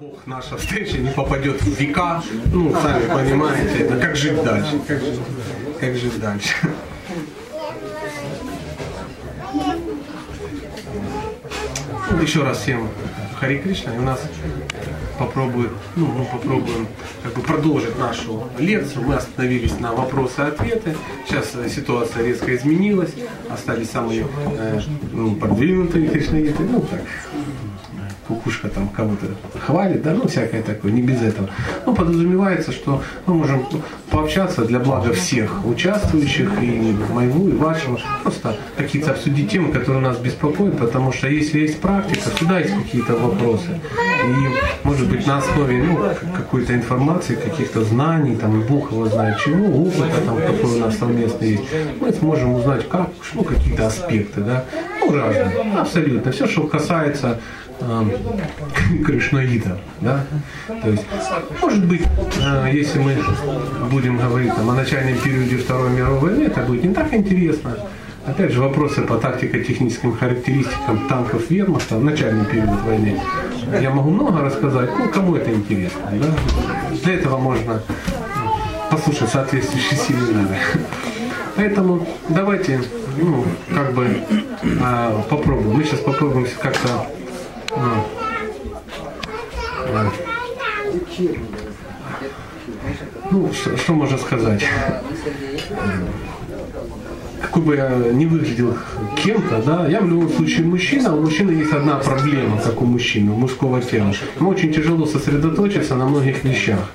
Бог наша встреча не попадет в века, ну, сами понимаете, это как жить дальше, как жить, как жить дальше. Еще раз всем Хари Кришна, и у нас попробуем, ну, мы попробуем как бы продолжить нашу лекцию. Мы остановились на вопросы и ответы. Сейчас э, ситуация резко изменилась, остались самые э, ну, продвинутые кришнаиты, ну так, кукушка там кого-то хвалит, да, ну всякое такое, не без этого. Ну, подразумевается, что мы можем пообщаться для блага всех участвующих, и моего, и вашего, просто какие-то обсудить темы, которые нас беспокоят, потому что если есть практика, всегда есть какие-то вопросы. И, может быть, на основе ну, какой-то информации, каких-то знаний, там, Бог его знает чего, опыта, там, какой у нас совместный есть, мы сможем узнать, как, ну, какие-то аспекты, да, ну, разные, абсолютно. Все, что касается кришнаитов. Да? То есть, может быть, э, если мы будем говорить там, о начальном периоде Второй мировой войны, это будет не так интересно. Опять же, вопросы по тактико-техническим характеристикам танков вермахта в начальный период войны. Я могу много рассказать, ну, кому это интересно. Да? Для этого можно послушать соответствующие семинары. Поэтому давайте, ну, как бы э, попробуем. Мы сейчас попробуем как-то. Ну, что, что можно сказать? Какой бы я не выглядел кем-то, да, я в любом случае мужчина, у мужчины есть одна проблема, как у мужчины, у мужского тела. Ему очень тяжело сосредоточиться на многих вещах.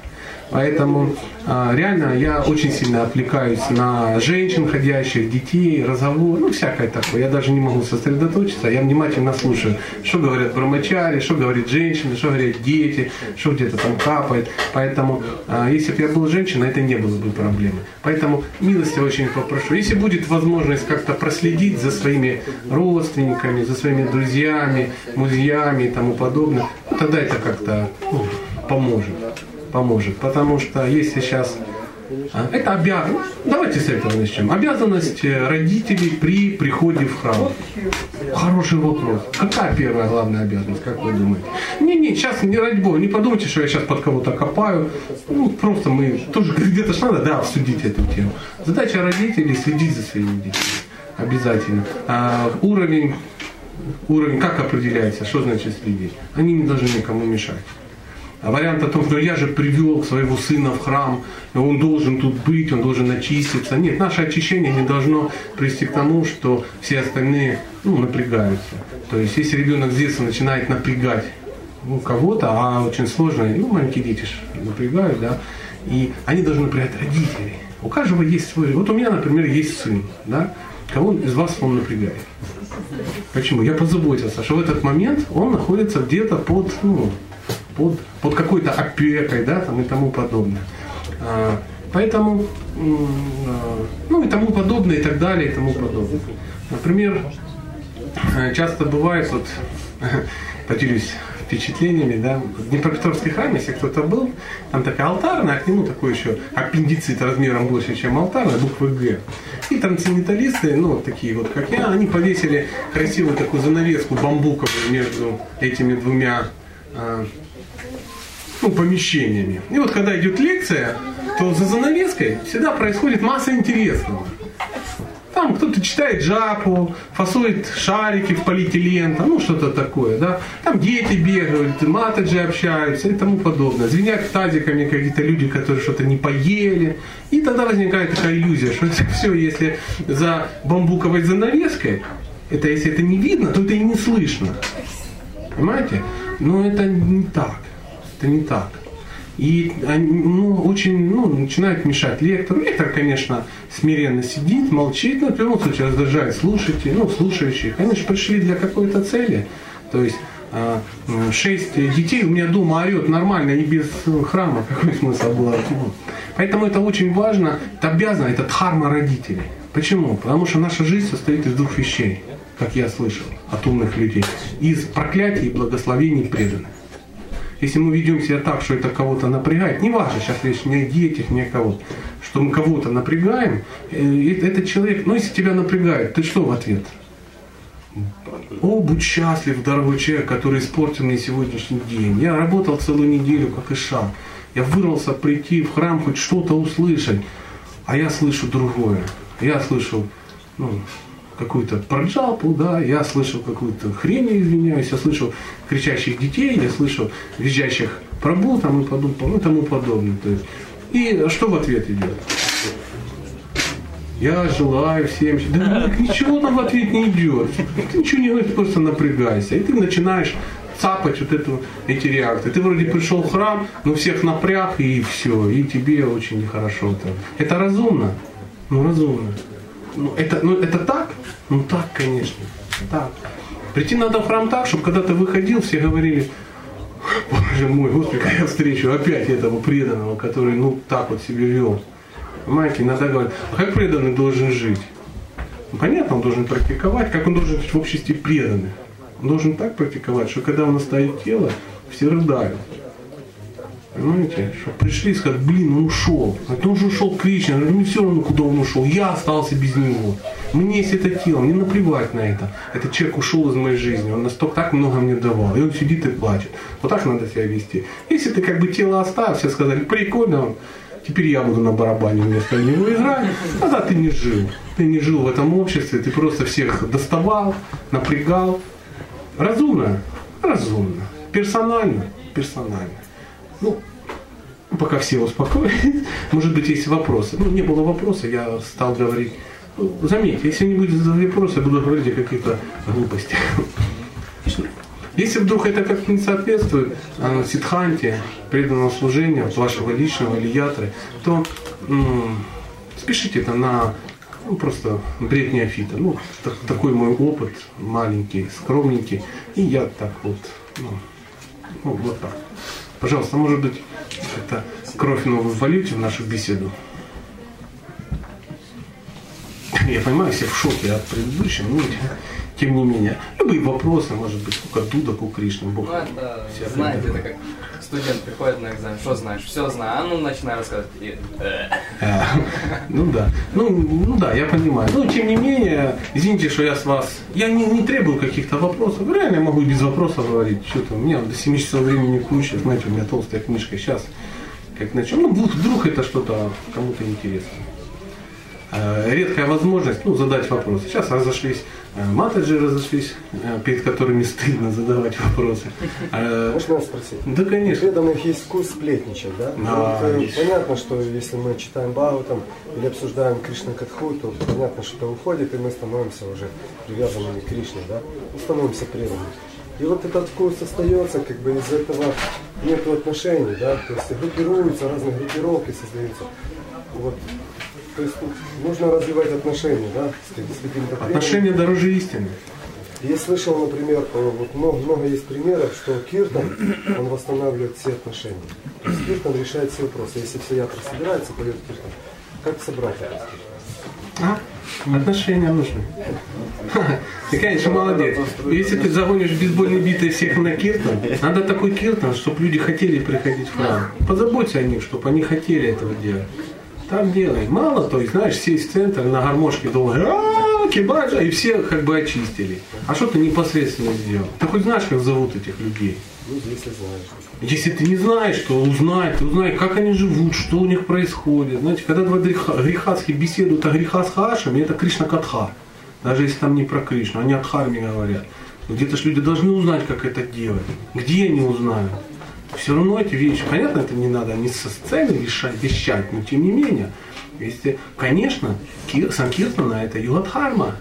Поэтому а, реально я очень сильно отвлекаюсь на женщин, ходящих, детей, разговор, ну всякое такое. Я даже не могу сосредоточиться, я внимательно слушаю, что говорят брамачари, что говорит женщина, что говорят дети, что где-то там капает. Поэтому а, если бы я был женщиной, это не было бы проблемы. Поэтому милости очень попрошу. Если будет возможность как-то проследить за своими родственниками, за своими друзьями, музеями и тому подобное, тогда это как-то ну, поможет поможет. Потому что если сейчас а, это обязанность, давайте с этого начнем. Обязанность родителей при приходе в храм. Хороший вопрос. Какая первая главная обязанность, как вы думаете? Не-не, сейчас не ради бога, не подумайте, что я сейчас под кого-то копаю. Ну, просто мы тоже где-то ж надо, да, обсудить эту тему. Задача родителей следить за своими детьми. Обязательно. А, уровень, уровень как определяется, что значит следить? Они не должны никому мешать. А вариант о том, что я же привел своего сына в храм, он должен тут быть, он должен очиститься. Нет, наше очищение не должно привести к тому, что все остальные ну, напрягаются. То есть, если ребенок с детства начинает напрягать ну, кого-то, а очень сложно, ну, маленькие дети напрягают, да, и они должны напрягать родителей. У каждого есть свой. Вот у меня, например, есть сын, да, кого из вас он напрягает. Почему? Я позаботился, что в этот момент он находится где-то под, ну, под, под какой-то опекой, да, там и тому подобное. А, поэтому, а, ну и тому подобное, и так далее, и тому подобное. Например, э, часто бывает, вот, поделюсь впечатлениями, да, в Днепропетровский храм, если кто-то был, там такая алтарная, а к нему такой еще аппендицит размером больше, чем алтарная, буквы Г. И трансценденталисты, ну, такие вот, как я, они повесили красивую такую занавеску бамбуковую между этими двумя ну, помещениями. И вот когда идет лекция, то за занавеской всегда происходит масса интересного. Там кто-то читает жапу, фасует шарики в полиэтилен, там, ну что-то такое, да. Там дети бегают, матаджи общаются и тому подобное. Звенят тазиками какие-то люди, которые что-то не поели. И тогда возникает такая иллюзия, что это все, если за бамбуковой занавеской, это если это не видно, то это и не слышно. Понимаете? Но это не так это не так. И ну, очень ну, начинают мешать лектор. Лектор, конечно, смиренно сидит, молчит, но в любом случае раздражает слушателей, ну, слушающих. Они же пришли для какой-то цели. То есть а, шесть детей у меня дома орет нормально и без храма. Какой смысл было? Поэтому это очень важно, это обязано, это дхарма родителей. Почему? Потому что наша жизнь состоит из двух вещей, как я слышал от умных людей. Из проклятий и благословений преданных. Если мы ведем себя так, что это кого-то напрягает, не важно, сейчас речь не о детях, не о кого что мы кого-то напрягаем, э, этот человек, ну если тебя напрягает, ты что в ответ? О, будь счастлив, дорогой человек, который испортил мне сегодняшний день. Я работал целую неделю, как и шаг. Я вырвался прийти в храм, хоть что-то услышать. А я слышу другое. Я слышу ну, какую-то проджалпу, да, я слышал какую-то хрень, извиняюсь, я слышал кричащих детей, я слышал визжащих пробу там и, подум, ну, тому подобное. То есть. И что в ответ идет? Я желаю всем... Да ничего там в ответ не идет. Ты ничего не говоришь, просто напрягайся. И ты начинаешь цапать вот эту, эти реакции. Ты вроде пришел в храм, но всех напряг и все, и тебе очень нехорошо там. Это разумно? Ну разумно. Ну это, ну, это так? Ну так, конечно. Так. Прийти надо в храм так, чтобы когда ты выходил, все говорили, Боже мой, Господи, как я встречу опять этого преданного, который ну так вот себя вел. Понимаете, иногда говорят, а как преданный должен жить? Ну, понятно, он должен практиковать, как он должен жить в обществе преданных. Он должен так практиковать, что когда он оставит тело, все рыдают. Понимаете? Что пришли и сказали, блин, он ушел. А он же ушел к Кришне. Мне все равно, куда он ушел. Я остался без него. Мне есть это тело, мне наплевать на это. Этот человек ушел из моей жизни. Он настолько так много мне давал. И он сидит и плачет. Вот так надо себя вести. Если ты как бы тело оставил, все сказали, прикольно, теперь я буду на барабане вместо него играть. Тогда ты не жил. Ты не жил в этом обществе, ты просто всех доставал, напрягал. Разумно? Разумно. Персонально? Персонально. Ну, пока все успокоились. Может быть, есть вопросы. Ну, не было вопроса, я стал говорить. Ну, заметьте, если не будет вопроса, я буду говорить о каких-то глупостях. Если вдруг это как-то не соответствует э, ситханте, преданному служению, вашего личного или ятры, то м- спешите это на ну, просто бред неофита. Ну, так, такой мой опыт, маленький, скромненький. И я так вот, ну, ну вот так. Пожалуйста, может быть, это кровь новую вольете в нашу беседу? Я понимаю, все в шоке от предыдущего, но тем не менее. Любые вопросы, может быть, у Дуда, у Кришны, Бог. Ну, это, знаете, это как студент приходит на экзамен, что знаешь, все знаю, а ну начинаю рассказывать. И, э. э. Ну да, ну, ну да, я понимаю. Но тем не менее, извините, что я с вас, я не, не требую каких-то вопросов, реально я могу без вопросов говорить, что-то, у меня до 7 часов времени куча, знаете, у меня толстая книжка, сейчас как начнем, ну вдруг, это что-то кому-то интересно. Э, редкая возможность ну, задать вопрос. Сейчас разошлись, матаджи разошлись, э, перед которыми стыдно задавать вопросы. Можно спросить? Да, конечно. Преданных есть вкус сплетничать, да? А, вот, есть. Понятно, что если мы читаем Бау там, или обсуждаем Кришна Катху, то понятно, что это уходит, и мы становимся уже привязанными к Кришне, да? Мы становимся преданными. И вот этот вкус остается, как бы из этого нет отношений, да, то есть группируются, разные группировки создаются. Вот то есть нужно развивать отношения, да, с, с каким-то Отношения дороже истины. Я слышал, например, э, вот много, много есть примеров, что Киртан, он восстанавливает все отношения. То есть Киртан решает все вопросы. Если все ятра собираются, поет Киртан, как собрать это? А? Отношения нужны. Ты, конечно, молодец. Если ты загонишь бейсбольной битой всех на киртан, надо такой киртан, чтобы люди хотели приходить в храм. Позаботься о них, чтобы они хотели этого делать. Так делай. Мало, то есть, знаешь, сесть в центр на гармошке долго, кибаджа, и все как бы очистили. А что ты непосредственно сделал? Ты хоть знаешь, как зовут этих людей? Ну, если знаешь. Если ты не знаешь, то узнай, ты узнай, как они живут, что у них происходит. Знаете, когда два грехаски беседуют о греха с это Кришна Катха. Даже если там не про Кришну, они о Дхарме говорят. Где-то же люди должны узнать, как это делать. Где они узнают? Все равно эти вещи, понятно, это не надо не со сцены вещать, вещать но тем не менее, если, конечно, Санкиртана это Югадхарма,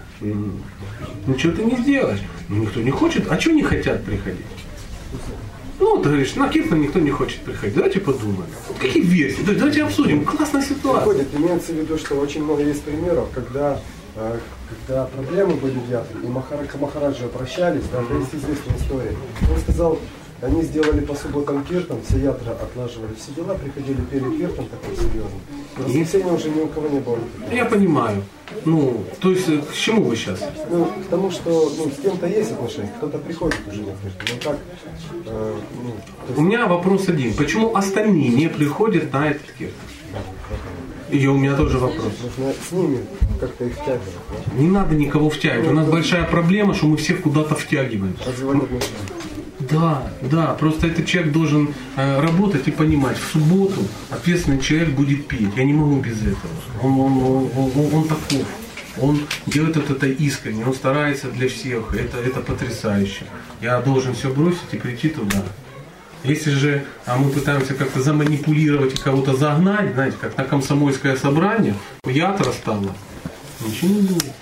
ничего ты не сделаешь. Но никто не хочет, а что не хотят приходить? Ну, ты говоришь, на Киртан никто не хочет приходить. Давайте подумаем. Вот какие версии? Давайте обсудим. Классная ситуация. Приходит, имеется в виду, что очень много есть примеров, когда э, когда проблемы были в Ятре, и Махара, Махараджи обращались, да, есть известная история. Он сказал, они сделали по субботам киртан, все ятра отлаживали все дела, приходили перед киртан такой серьезный. В воскресенье уже ни у кого не было. Я понимаю. Ну, то есть э, к чему вы сейчас? Ну, к тому, что ну, с кем-то есть отношения, кто-то приходит уже на киртан. Ну, как, э, ну, есть... У меня вопрос один. Почему остальные не приходят на этот киртан? И у меня тоже вопрос. Нужно с ними как-то их втягивать, да? Не надо никого втягивать. У нас большая проблема, что мы всех куда-то втягиваем. развивать отношения. Да, да, просто этот человек должен э, работать и понимать, в субботу ответственный человек будет петь. Я не могу без этого. Он, он, он, он, он таков. Он делает это, это искренне, он старается для всех. Это, это потрясающе. Я должен все бросить и прийти туда. Если же а мы пытаемся как-то заманипулировать и кого-то загнать, знаете, как на комсомольское собрание, яд стало, ничего не будет.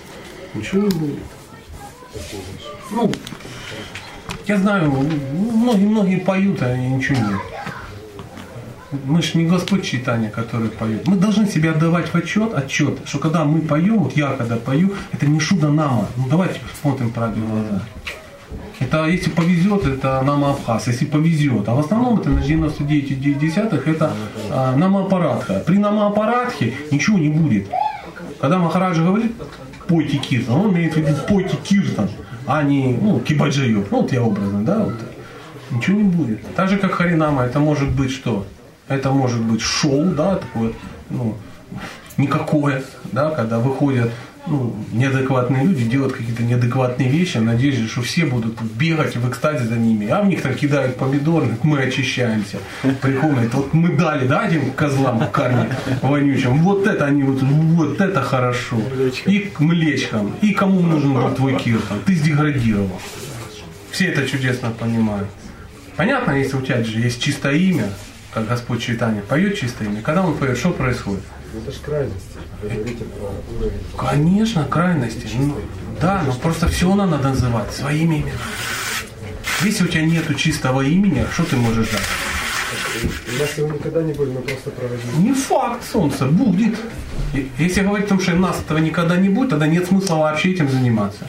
Ничего не будет. Ну, я знаю, многие-многие поют, а ничего нет. Мы же не Господь читания, который поет. Мы должны себе отдавать в отчет, отчет, что когда мы поем, вот я когда пою, это не шуда нама. Ну давайте смотрим правде в глаза. Это если повезет, это нам Абхаз, если повезет. А в основном это на 99 десятых это а, намоапаратха. При намоапаратхе ничего не будет. Когда Махараджа говорит, пойте киртан, он имеет в виду пойте киртан, а не ну, кибаджиев. Ну вот я образно, да, вот. Ничего не будет. Так же, как Харинама, это может быть что? Это может быть шоу, да, такое, ну, никакое, да, когда выходят ну, неадекватные люди делают какие-то неадекватные вещи, в надежде, что все будут бегать в экстазе за ними. А в них там кидают помидоры, мы очищаемся. Приходят, вот мы дали, да, этим козлам в карме вонючим, вот это они, вот, вот это хорошо. И к млечкам. И кому нужен был твой киртан? Ты сдеградировал. Все это чудесно понимают. Понятно, если у тебя же есть чистое имя, как Господь Читание поет чистое имя, когда он поет, что происходит? Ну, это же крайности. Вы говорите про уровень. Конечно, крайности. Ну, да, но просто все надо называть своими именами. Если у тебя нету чистого имени, что ты можешь дать? У нас его никогда не будет, мы просто проводили. Не факт, солнце, будет. Если говорить о том, что нас этого никогда не будет, тогда нет смысла вообще этим заниматься.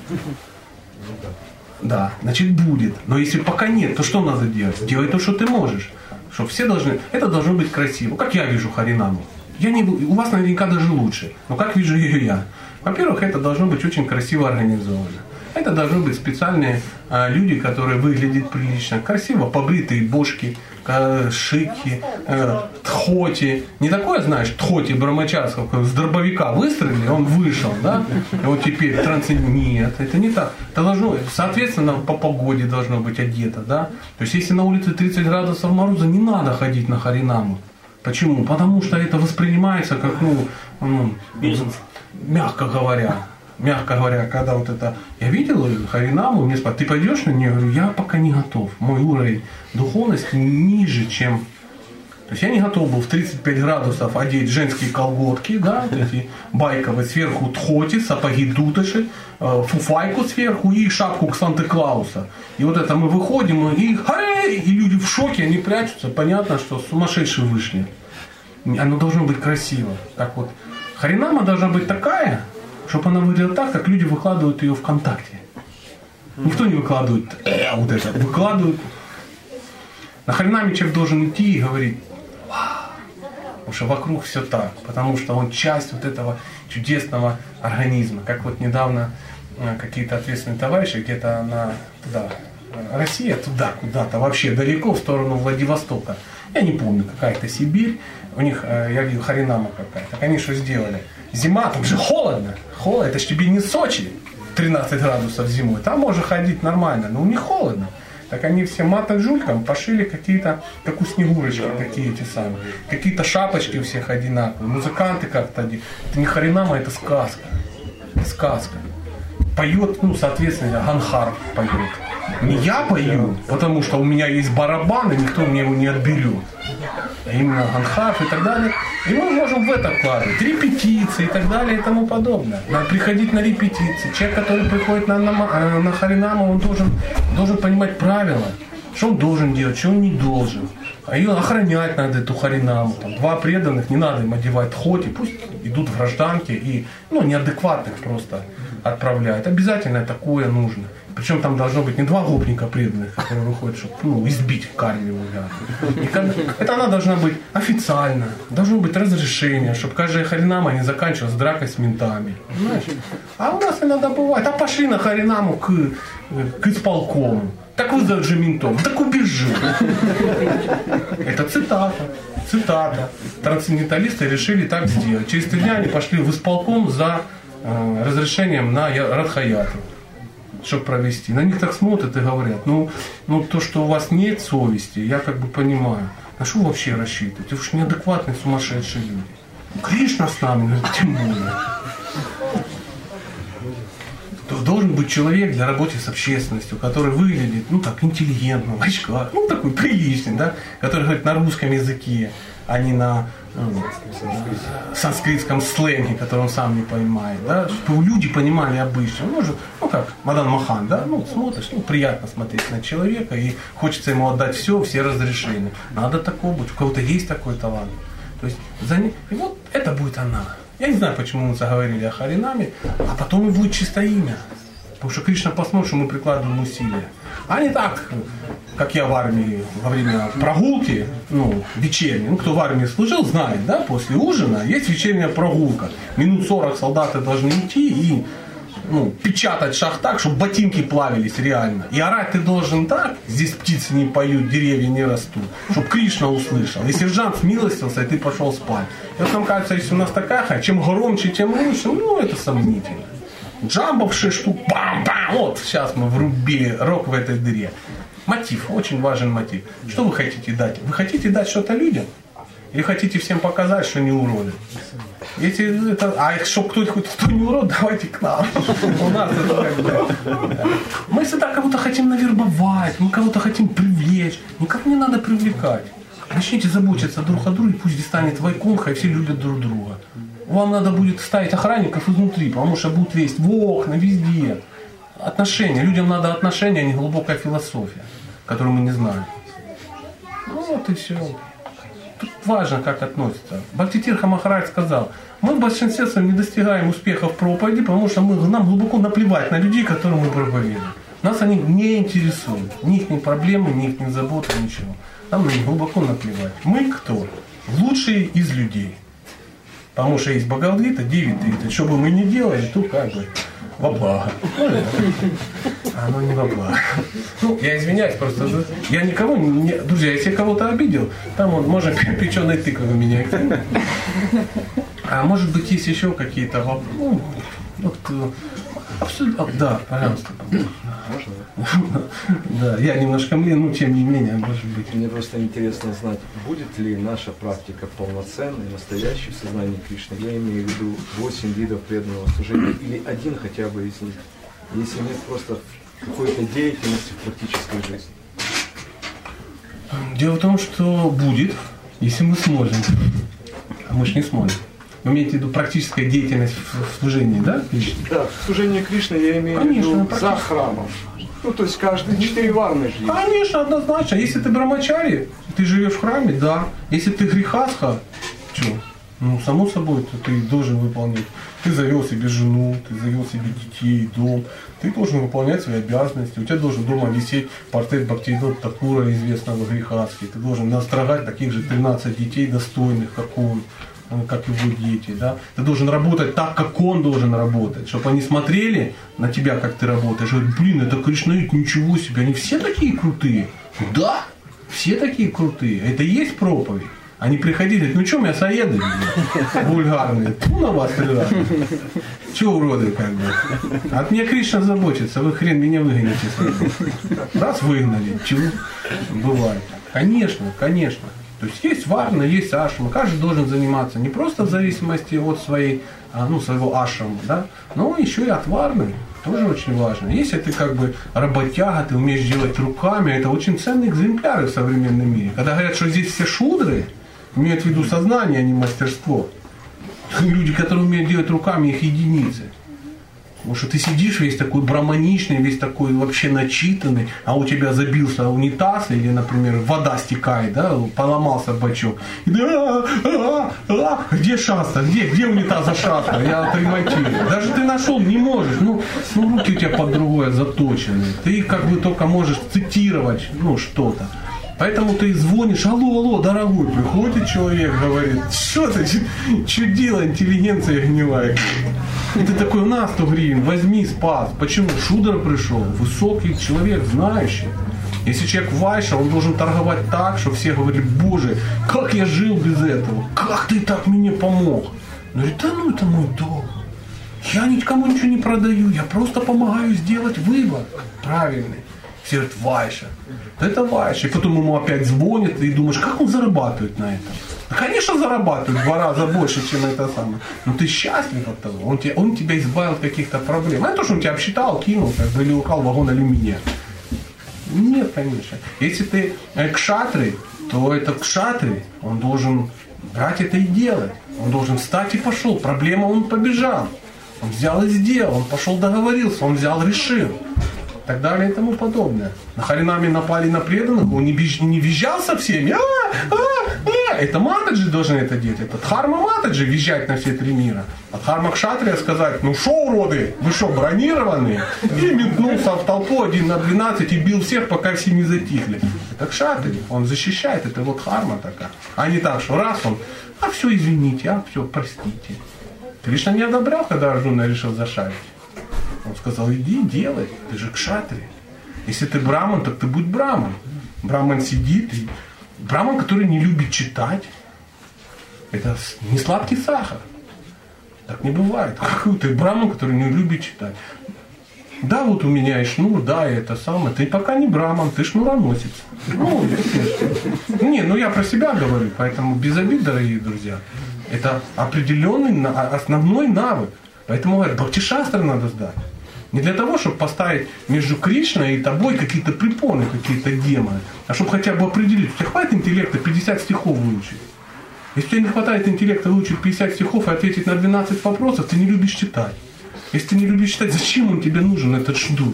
Да, значит будет. Но если пока нет, то что надо делать? Делай то, что ты можешь. Что все должны, это должно быть красиво. Как я вижу Харинаму. Я не, бу- у вас наверняка даже лучше. Но как вижу ее я? Во-первых, это должно быть очень красиво организовано. Это должны быть специальные а, люди, которые выглядят прилично, красиво побритые бошки, э, шики, э, тхоти. Не такое, знаешь, тхоти Брамачарского, как с дробовика выстрелили, он вышел, да? И вот теперь трансцендент. Нет, это не так. Это должно, соответственно, по погоде должно быть одето, да? То есть, если на улице 30 градусов мороза, не надо ходить на Харинаму. Почему? Потому что это воспринимается как, ну, ну, мягко говоря, мягко говоря, когда вот это... Я видел Харинаму, мне спрашивают, ты пойдешь на нее? Я говорю, я пока не готов. Мой уровень духовности ниже, чем... То есть я не готов был в 35 градусов одеть женские колготки, да, эти байковые, сверху тхоти, сапоги дутыши, э, фуфайку сверху и шапку к Санта-Клауса. И вот это мы выходим, и, и люди в шоке, они прячутся. Понятно, что сумасшедшие вышли. Оно должно быть красиво. Как вот Харинама должна быть такая, чтобы она выглядела так, как люди выкладывают ее ВКонтакте. Никто не выкладывает «э», вот это, выкладывают. На Харинаме человек должен идти и говорить. Потому что вокруг все так, потому что он часть вот этого чудесного организма. Как вот недавно э, какие-то ответственные товарищи где-то на туда, э, Россия туда куда-то, вообще далеко в сторону Владивостока. Я не помню, какая-то Сибирь, у них, э, я видел, Харинама какая-то. Так они что сделали? Зима, там же холодно. Холодно, это ж тебе не Сочи, 13 градусов зимой. Там можно ходить нормально, но у них холодно. Так они все маток жулькам пошили какие-то, как у Снегурочки, такие эти самые. Какие-то шапочки у всех одинаковые. Музыканты как-то один. Это не Харинама, это сказка. Это сказка. Поет, ну, соответственно, Ганхар поет. Не я пою, потому что у меня есть барабан, и никто мне его не отберет. А именно Ганхар и так далее. И мы можем в это вкладывать. Репетиции и так далее и тому подобное. Надо приходить на репетиции. Человек, который приходит на, на, э, на Харинаму, он должен, должен понимать правила. Что он должен делать, что он не должен. А ее охранять надо, эту Харинаму. Там, два преданных, не надо им одевать хоти, пусть идут в гражданке и ну, неадекватных просто отправляют. Обязательно такое нужно. Причем там должно быть не два гопника преданных, которые выходят, чтобы ну, избить. И как- Это она должна быть официально, должно быть разрешение, чтобы каждая харинама не заканчивалась дракой с ментами. Понимаешь? А у нас иногда бывает, а пошли на харинаму к, к исполкому. Так вызовут же ментов, так убежи. Это цитата. цитата, трансценденталисты решили так сделать. Через три дня они пошли в исполком за э, разрешением на Радхаяту, чтобы провести. На них так смотрят и говорят, ну, ну то, что у вас нет совести, я как бы понимаю. На что вообще рассчитываете? Вы же неадекватные, сумасшедшие люди. Кришна с нами, ну, тем более. Должен быть человек для работы с общественностью, который выглядит, ну так, интеллигентно, в очках, ну такой приличный, да, который говорит на русском языке, а не на ну, санскритском сленге, который он сам не понимает, да, чтобы люди понимали обычно. Ну, же, ну как, Мадан Махан, да, ну смотришь, ну приятно смотреть на человека и хочется ему отдать все, все разрешения. Надо такого быть, у кого-то есть такой талант. То есть за не- и вот это будет она. Я не знаю, почему мы заговорили о Харинаме, а потом и будет чисто имя. Потому что Кришна посмотрит, что мы прикладываем усилия. А не так, как я в армии во время прогулки, ну, вечерней. Ну, кто в армии служил, знает, да, после ужина есть вечерняя прогулка. Минут 40 солдаты должны идти и ну, печатать шаг так, чтобы ботинки плавились реально. И орать ты должен так, здесь птицы не поют, деревья не растут, чтобы Кришна услышал. И сержант смилостился, и ты пошел спать. И вот нам кажется, если у нас такая, ха, чем громче, тем лучше, ну, это сомнительно. Джамбов 6 штук, бам-бам, вот сейчас мы врубили рок в этой дыре. Мотив, очень важен мотив. Что вы хотите дать? Вы хотите дать что-то людям? Или хотите всем показать, что не уроды? Если это, а чтобы кто хоть кто не урод, давайте к нам. У нас это как бы. Мы всегда кого-то хотим навербовать, мы кого-то хотим привлечь. Никого не надо привлекать. Начните заботиться друг о друге, пусть здесь станет вайкунха, и все любят друг друга. Вам надо будет ставить охранников изнутри, потому что будут лезть в окна, везде. Отношения. Людям надо отношения, а не глубокая философия, которую мы не знаем. Ну вот и все. Тут важно, как относится. Бхактитирха Махарадж сказал, мы в большинстве своем не достигаем успеха в проповеди, потому что мы, нам глубоко наплевать на людей, которым мы проповедуем. Нас они не интересуют. Ни их проблемы, ни их заботы, ничего. Нам глубоко наплевать. Мы кто? Лучшие из людей. Потому что есть Бхагавдгита, 9 30. Что бы мы ни делали, то как бы во Оно не во. Ну, я извиняюсь, просто я никого не... Друзья, если я кого-то обидел, там вот, можно печеной тыквы меня кинуть. А может быть, есть еще какие-то вопросы? Ну, вот, абсолютно... Да, пожалуйста. Можно? Да, я немножко млин, но тем не менее, может быть. Мне просто интересно знать, будет ли наша практика полноценной, настоящей в сознании Кришны. Я имею в виду 8 видов преданного служения или один хотя бы из них. Если нет просто какой-то деятельности в практической жизни. Дело в том, что будет, если мы сможем. А мы же не сможем. Вы имеете в виду практическая деятельность в в служении, да? Да, служение Кришны я имею Конечно, в виду практически. за храмом. Ну, то есть каждые четыре варны есть. Конечно, однозначно. Если ты брамачари, ты живешь в храме, да. Если ты грехасха, что? Ну, само собой, то ты должен выполнять. Ты завел себе жену, ты завел себе детей, дом. Ты должен выполнять свои обязанности. У тебя должен дома висеть портрет Бхактивинода Такура, известного грехаски. Ты должен настрогать таких же 13 детей достойных, как он как его дети, да, ты должен работать так, как он должен работать, чтобы они смотрели на тебя, как ты работаешь, и говорят, блин, это Кришнаит, ничего себе, они все такие крутые. Да, все такие крутые. Это и есть проповедь. Они приходили, ну что, мясоеды вульгарные, Тьфу на вас раза. Чего уроды как бы? От меня Кришна заботится, вы хрен меня выгоните. Раз выгнали, чего? Бывает. Конечно, конечно. То есть есть варна, есть ашрама. Каждый должен заниматься не просто в зависимости от своей, а, ну, своего ашрама, да, но еще и от варны. Тоже очень важно. Если ты как бы работяга, ты умеешь делать руками, это очень ценные экземпляры в современном мире. Когда говорят, что здесь все шудры, имеют в виду сознание, а не мастерство. Люди, которые умеют делать руками, их единицы. Потому что ты сидишь весь такой браманичный, весь такой вообще начитанный, а у тебя забился унитаз или, например, вода стекает, да, поломался бачок. «А, а, а, где шаста, где, где унитаза шаста, я отремонтирую. Даже ты нашел не можешь, ну, ну руки у тебя под другое заточены. Ты как бы только можешь цитировать, ну, что-то. Поэтому ты звонишь, алло, алло, дорогой, приходит человек, говорит, что ты, чудила, интеллигенция гнилая. И ты такой, у нас 100 гривен, возьми, спас. Почему? Шудер пришел, высокий человек, знающий. Если человек вайша, он должен торговать так, что все говорили, боже, как я жил без этого, как ты так мне помог. Он говорит, да ну это мой долг. Я никому ничего не продаю, я просто помогаю сделать выбор правильный. Все говорят, Вайша. Это Вайша. И потом ему опять звонят, и думаешь, как он зарабатывает на этом? Да, конечно, зарабатывает в два раза больше, чем это самое. Но ты счастлив от того. Он тебя, он тебя избавил от каких-то проблем. А не то, что он тебя обсчитал, кинул, как бы, или украл вагон алюминия. Нет, конечно. Если ты э, кшатри, то это кшатри, он должен брать это и делать. Он должен встать и пошел. Проблема, он побежал. Он взял и сделал, он пошел договорился, он взял, решил. Так далее и тому подобное. На Харинаме напали на преданных, он не, беж, не визжал со всеми. А, а, а. Это матаджи должны это делать. Это дхарма матаджи визжать на все три мира. А дхарма кшатрия сказать, ну шо, уроды, вы что, бронированные? И метнулся в толпу один на 12 и бил всех, пока все не затихли. Это кшатри, он защищает, это вот харма такая. А не так, что раз он, а все, извините, а все, простите. Кришна не одобрял, когда Арджуна решил зашарить. Он сказал, иди, делай, ты же кшатри. Если ты браман, так ты будь браман. Браман сидит, и браман, который не любит читать, это не сладкий сахар. Так не бывает. Какой ты браман, который не любит читать? Да, вот у меня и шнур, да, и это самое. Ты пока не браман, ты шнуроносец. Ну, не, ну я про себя говорю, поэтому без обид, дорогие друзья. Это определенный основной навык. Поэтому говорят, бхактишастры надо сдать. Не для того, чтобы поставить между Кришной и тобой какие-то препоны, какие-то демоны, а чтобы хотя бы определить, у тебя хватит интеллекта 50 стихов выучить. Если тебе не хватает интеллекта выучить 50 стихов и ответить на 12 вопросов, ты не любишь читать. Если ты не любишь читать, зачем он тебе нужен, этот шнур?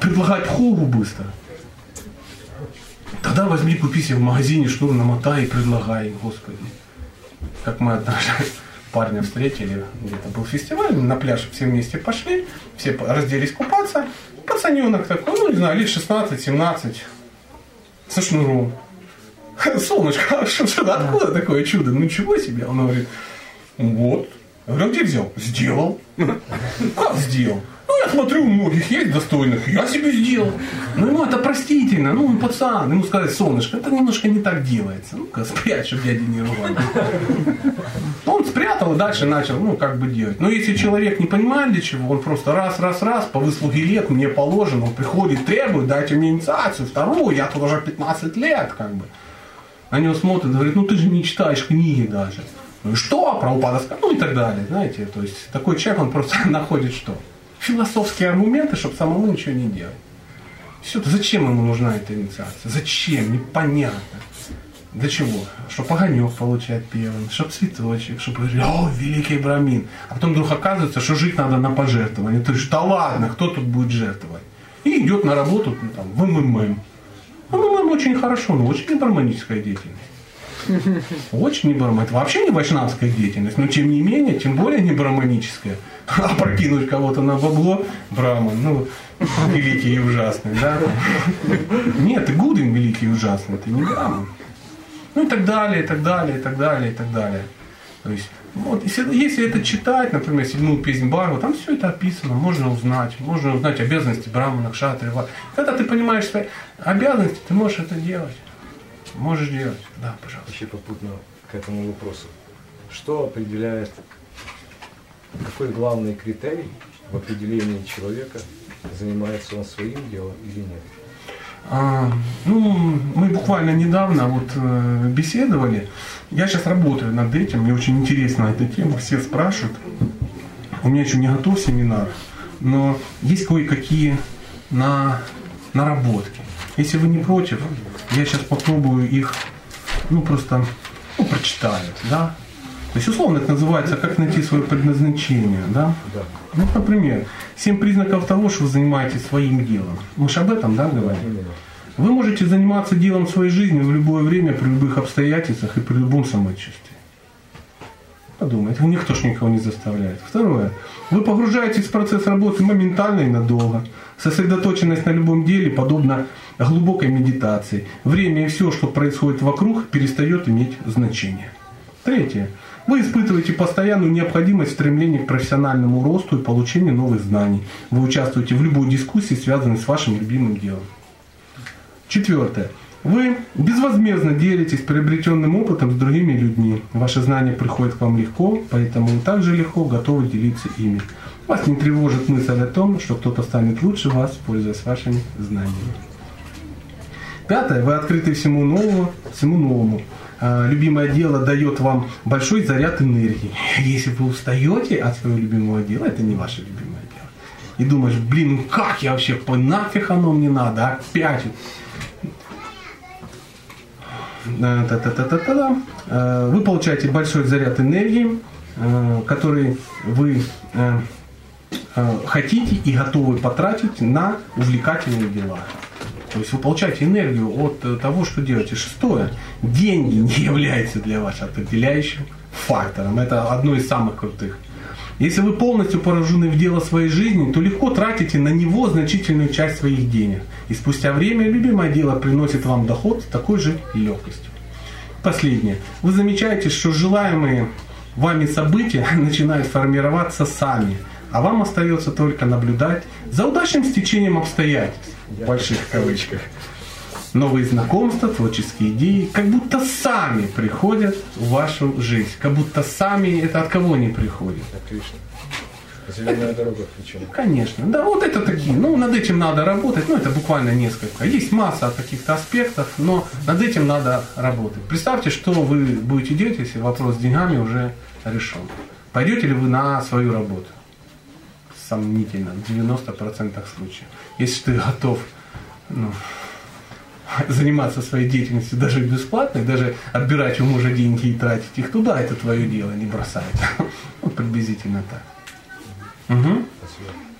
Предлагать хогу быстро. Тогда возьми, купи себе в магазине шнур, намотай и предлагай, Господи как мы однажды парня встретили, где-то был фестиваль, на пляж все вместе пошли, все разделись купаться. Пацаненок такой, ну не знаю, лет 16-17, со шнуром. Солнышко, а что, что, откуда такое чудо? Ну ничего себе. Он говорит, вот. Я говорю, «А где взял? Сделал. Как сделал? Ну, я смотрю, у многих есть достойных, я себе сделал. Ну, ему это простительно, ну, пацан, ему сказать, солнышко, это немножко не так делается. Ну-ка, спрячь, чтобы дяди не ругали. Он спрятал и дальше начал, ну, как бы делать. Но если человек не понимает для чего, он просто раз, раз, раз, по выслуге лет мне положено, он приходит, требует, дайте мне инициацию, вторую, я тут уже 15 лет, как бы. На него смотрят, говорит, ну, ты же не читаешь книги даже. Ну и что? Правопада ну и так далее, знаете. То есть такой человек, он просто находит что? Философские аргументы, чтобы самому ничего не делать. Все, зачем ему нужна эта инициация? Зачем? Непонятно. Для чего? Чтобы огонек получать первым, чтобы цветочек, чтобы говорили, о, великий брамин. А потом вдруг оказывается, что жить надо на пожертвование. То есть, да ладно, кто тут будет жертвовать? И идет на работу ну, там, в МММ. МММ очень хорошо, но очень гармоническая деятельность. Очень не. Это вообще не вайшнавская деятельность, но тем не менее, тем более не браманическая. А прокинуть кого-то на бабло, браман, ну, великий и ужасный, да? Нет, ты Гудин великий и ужасный, ты не браман. Ну и так далее, и так далее, и так далее, и так далее. То есть, вот, если, если это читать, например, седьмую песнь Барва, там все это описано, можно узнать, можно узнать обязанности Брамана, Кшатри, Когда ты понимаешь свои обязанности, ты можешь это делать. Можешь делать. Да, пожалуйста. Еще попутно к этому вопросу. Что определяет, какой главный критерий в определении человека, занимается он своим делом или нет? А, ну, мы буквально недавно вот э, беседовали. Я сейчас работаю над этим, мне очень интересна эта тема, все спрашивают. У меня еще не готов семинар, но есть кое-какие на, наработки. Если вы не против, я сейчас попробую их, ну просто, ну, прочитаю, да. То есть, условно, это называется «Как найти свое предназначение», да? Да. Ну, например, семь признаков того, что вы занимаетесь своим делом. Мы же об этом, да, говорим? Вы можете заниматься делом своей жизни в любое время, при любых обстоятельствах и при любом самочувствии. Подумайте, никто ж никого не заставляет. Второе. Вы погружаетесь в процесс работы моментально и надолго. Сосредоточенность на любом деле подобна глубокой медитации. Время и все, что происходит вокруг, перестает иметь значение. Третье. Вы испытываете постоянную необходимость стремления к профессиональному росту и получению новых знаний. Вы участвуете в любой дискуссии, связанной с вашим любимым делом. Четвертое. Вы безвозмездно делитесь приобретенным опытом с другими людьми. Ваши знания приходят к вам легко, поэтому вы также легко готовы делиться ими. Вас не тревожит мысль о том, что кто-то станет лучше вас, пользуясь вашими знаниями. Пятое. Вы открыты всему новому, всему новому. А, Любимое дело дает вам большой заряд энергии. Если вы устаете от своего любимого дела, это не ваше любимое дело. И думаешь, блин, ну как я вообще, нафиг оно мне надо, опять. Э, та-та-та-та-та. Э, Вы получаете большой заряд энергии, э, который вы хотите и готовы потратить на увлекательные дела. То есть вы получаете энергию от э, того, что делаете. Шестое. Деньги не являются для вас определяющим фактором. Это одно из самых крутых. Если вы полностью поражены в дело своей жизни, то легко тратите на него значительную часть своих денег. И спустя время любимое дело приносит вам доход с такой же легкостью. Последнее. Вы замечаете, что желаемые вами события начинают формироваться сами, а вам остается только наблюдать за удачным стечением обстоятельств, в больших кавычках. Новые знакомства, творческие идеи, как будто сами приходят в вашу жизнь, как будто сами это от кого они приходят. А Кришна. Зеленая дорога включена. Конечно. Да, вот это такие. Ну, над этим надо работать. Ну, это буквально несколько. Есть масса каких-то аспектов, но над этим надо работать. Представьте, что вы будете делать, если вопрос с деньгами уже решен. Пойдете ли вы на свою работу? Сомнительно, в 90% случаев. Если ты готов ну, заниматься своей деятельностью даже бесплатно, и даже отбирать у мужа деньги и тратить их туда, это твое дело, не бросать. Вот приблизительно так. Мгм.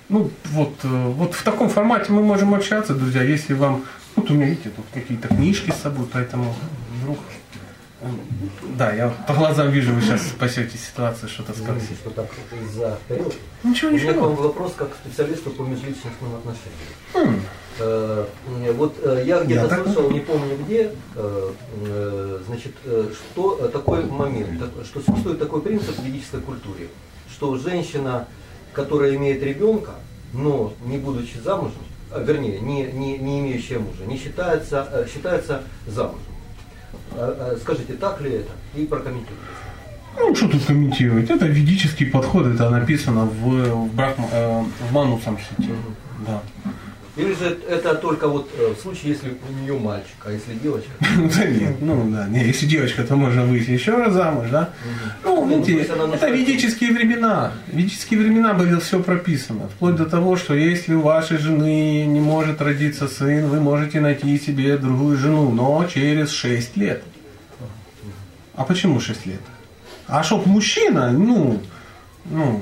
Ну, вот, э, вот в таком формате мы можем общаться, друзья. Если вам... Вот у меня, видите, тут какие-то книжки с собой, поэтому вдруг... Да, я по глазам вижу, вы сейчас спасете ситуацию, что-то спросить. что так заперил. Ничего, У меня к вам ничего. вопрос как специалисту по межличностным отношениям. М, Э, э, Вот э, я где-то Я так слышал, не помню где, значит, что такой момент, что существует такой принцип в ведической культуре, что женщина, которая имеет ребенка, но не будучи замужем, а, вернее, не, не, не имеющая мужа, не считается, считается замужем. А, а, Скажите, так ли это? И прокомментируйте. Ну, что тут комментировать? Это ведический подход, это написано в, в, Брахма, э, в Ману Самхите. Да. Или же это только вот э, в случае, если у нее мальчик, а если девочка? Да нет, ну да, не, если девочка, то можно выйти еще раз замуж, да? Ну, Ну, видите, это ведические времена. В ведические времена было все прописано. Вплоть до того, что если у вашей жены не может родиться сын, вы можете найти себе другую жену, но через 6 лет. А почему 6 лет? А чтоб мужчина, ну, ну,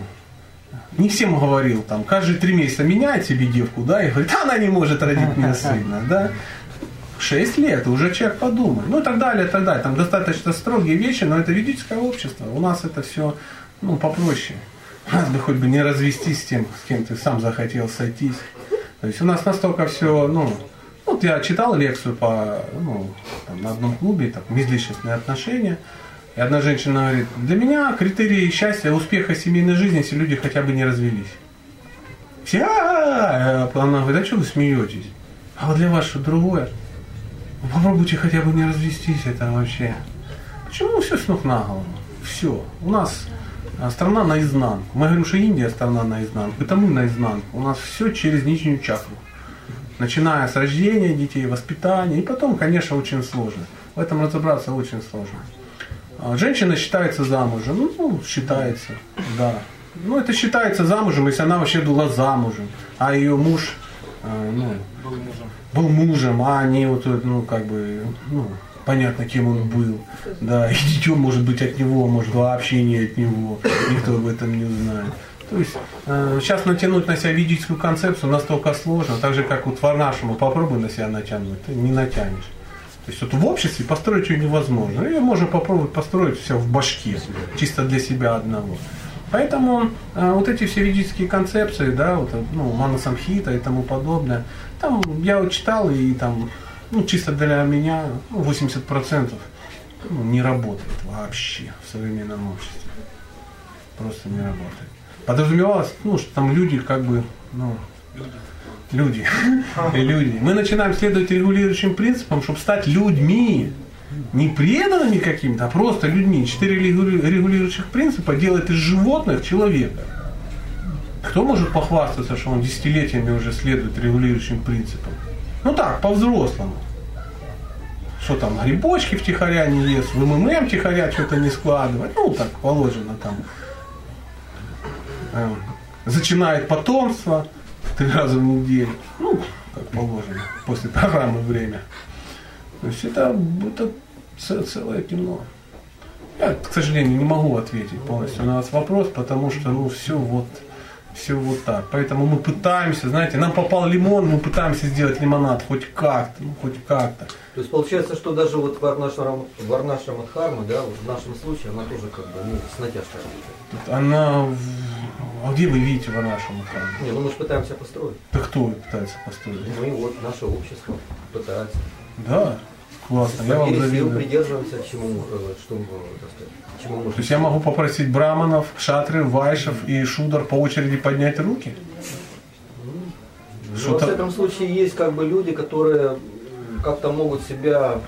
не всем говорил, там, каждые три месяца меняет себе девку, да, и говорит, она не может родить мне сына, да. Шесть лет, уже человек подумай. Ну и так далее, и так далее. Там достаточно строгие вещи, но это ведическое общество. У нас это все, ну, попроще. У нас бы хоть бы не развестись с тем, с кем ты сам захотел сойтись. То есть у нас настолько все, ну, вот я читал лекцию по, ну, там, на одном клубе, там, межличностные отношения. И одна женщина говорит, для меня критерии счастья, успеха семейной жизни, если люди хотя бы не развелись. Все, «А-а-а!» она говорит, а что вы смеетесь? А вот для вас что другое? Попробуйте хотя бы не развестись, это вообще. Почему все с ног на голову? Все. У нас а, страна наизнанку. Мы говорим, что Индия страна наизнанку. Это мы наизнанку. У нас все через нижнюю чакру. Начиная с рождения детей, воспитания. И потом, конечно, очень сложно. В этом разобраться очень сложно. А, Женщина считается замужем. Ну, ну, считается, да. Ну, это считается замужем, если она вообще была замужем. А ее муж, э, ну, Был мужем. был мужем, а не вот, ну, как бы, ну, понятно, кем он был. Да, и дитё может быть от него, может вообще не от него. Никто об этом не узнает. То есть э, сейчас натянуть на себя ведическую концепцию настолько сложно, так же как вот нашему попробуй на себя натянуть, ты не натянешь. То есть вот в обществе построить ее невозможно. Ее можно попробовать построить все в башке, чисто для себя одного. Поэтому э, вот эти все ведические концепции, да, вот, ну, мана самхита и тому подобное, там я вот читал и там, ну, чисто для меня, ну, 80% ну, не работает вообще в современном обществе. Просто не работает. Подразумевалось, ну, что там люди как бы, ну, Люди. Люди. Мы начинаем следовать регулирующим принципам, чтобы стать людьми. Не преданными каким-то, а просто людьми. Четыре регули- регулирующих принципа делают из животных человека. Кто может похвастаться, что он десятилетиями уже следует регулирующим принципам? Ну так, по-взрослому. Что там, грибочки втихаря не ест, в МММ втихаря что-то не складывать. Ну, так положено там. Эм, Зачинает потомство три раза в неделю. Ну, как положено, после программы «Время». То есть это, это целое кино. Я, к сожалению, не могу ответить полностью на ваш вопрос, потому что, ну, все вот, все вот так. Поэтому мы пытаемся, знаете, нам попал лимон, мы пытаемся сделать лимонад хоть как-то, ну, хоть как-то. То есть получается, что даже вот Варнашрам, Варнашрама Дхарма, да, вот в нашем случае, она тоже как бы ну, с натяжкой Она, а где вы видите в нашем экране? Не, ну мы же пытаемся построить. Да кто пытается построить? Мы вот наше общество пытается. Да, классно, я вам завидую. придерживаемся, чему, э, что, сказать, чему можем. То есть я могу попросить браманов, шатры, вайшев и шудар по очереди поднять руки? Ну, Что-то- всяком случае, есть как бы люди, которые как-то могут себя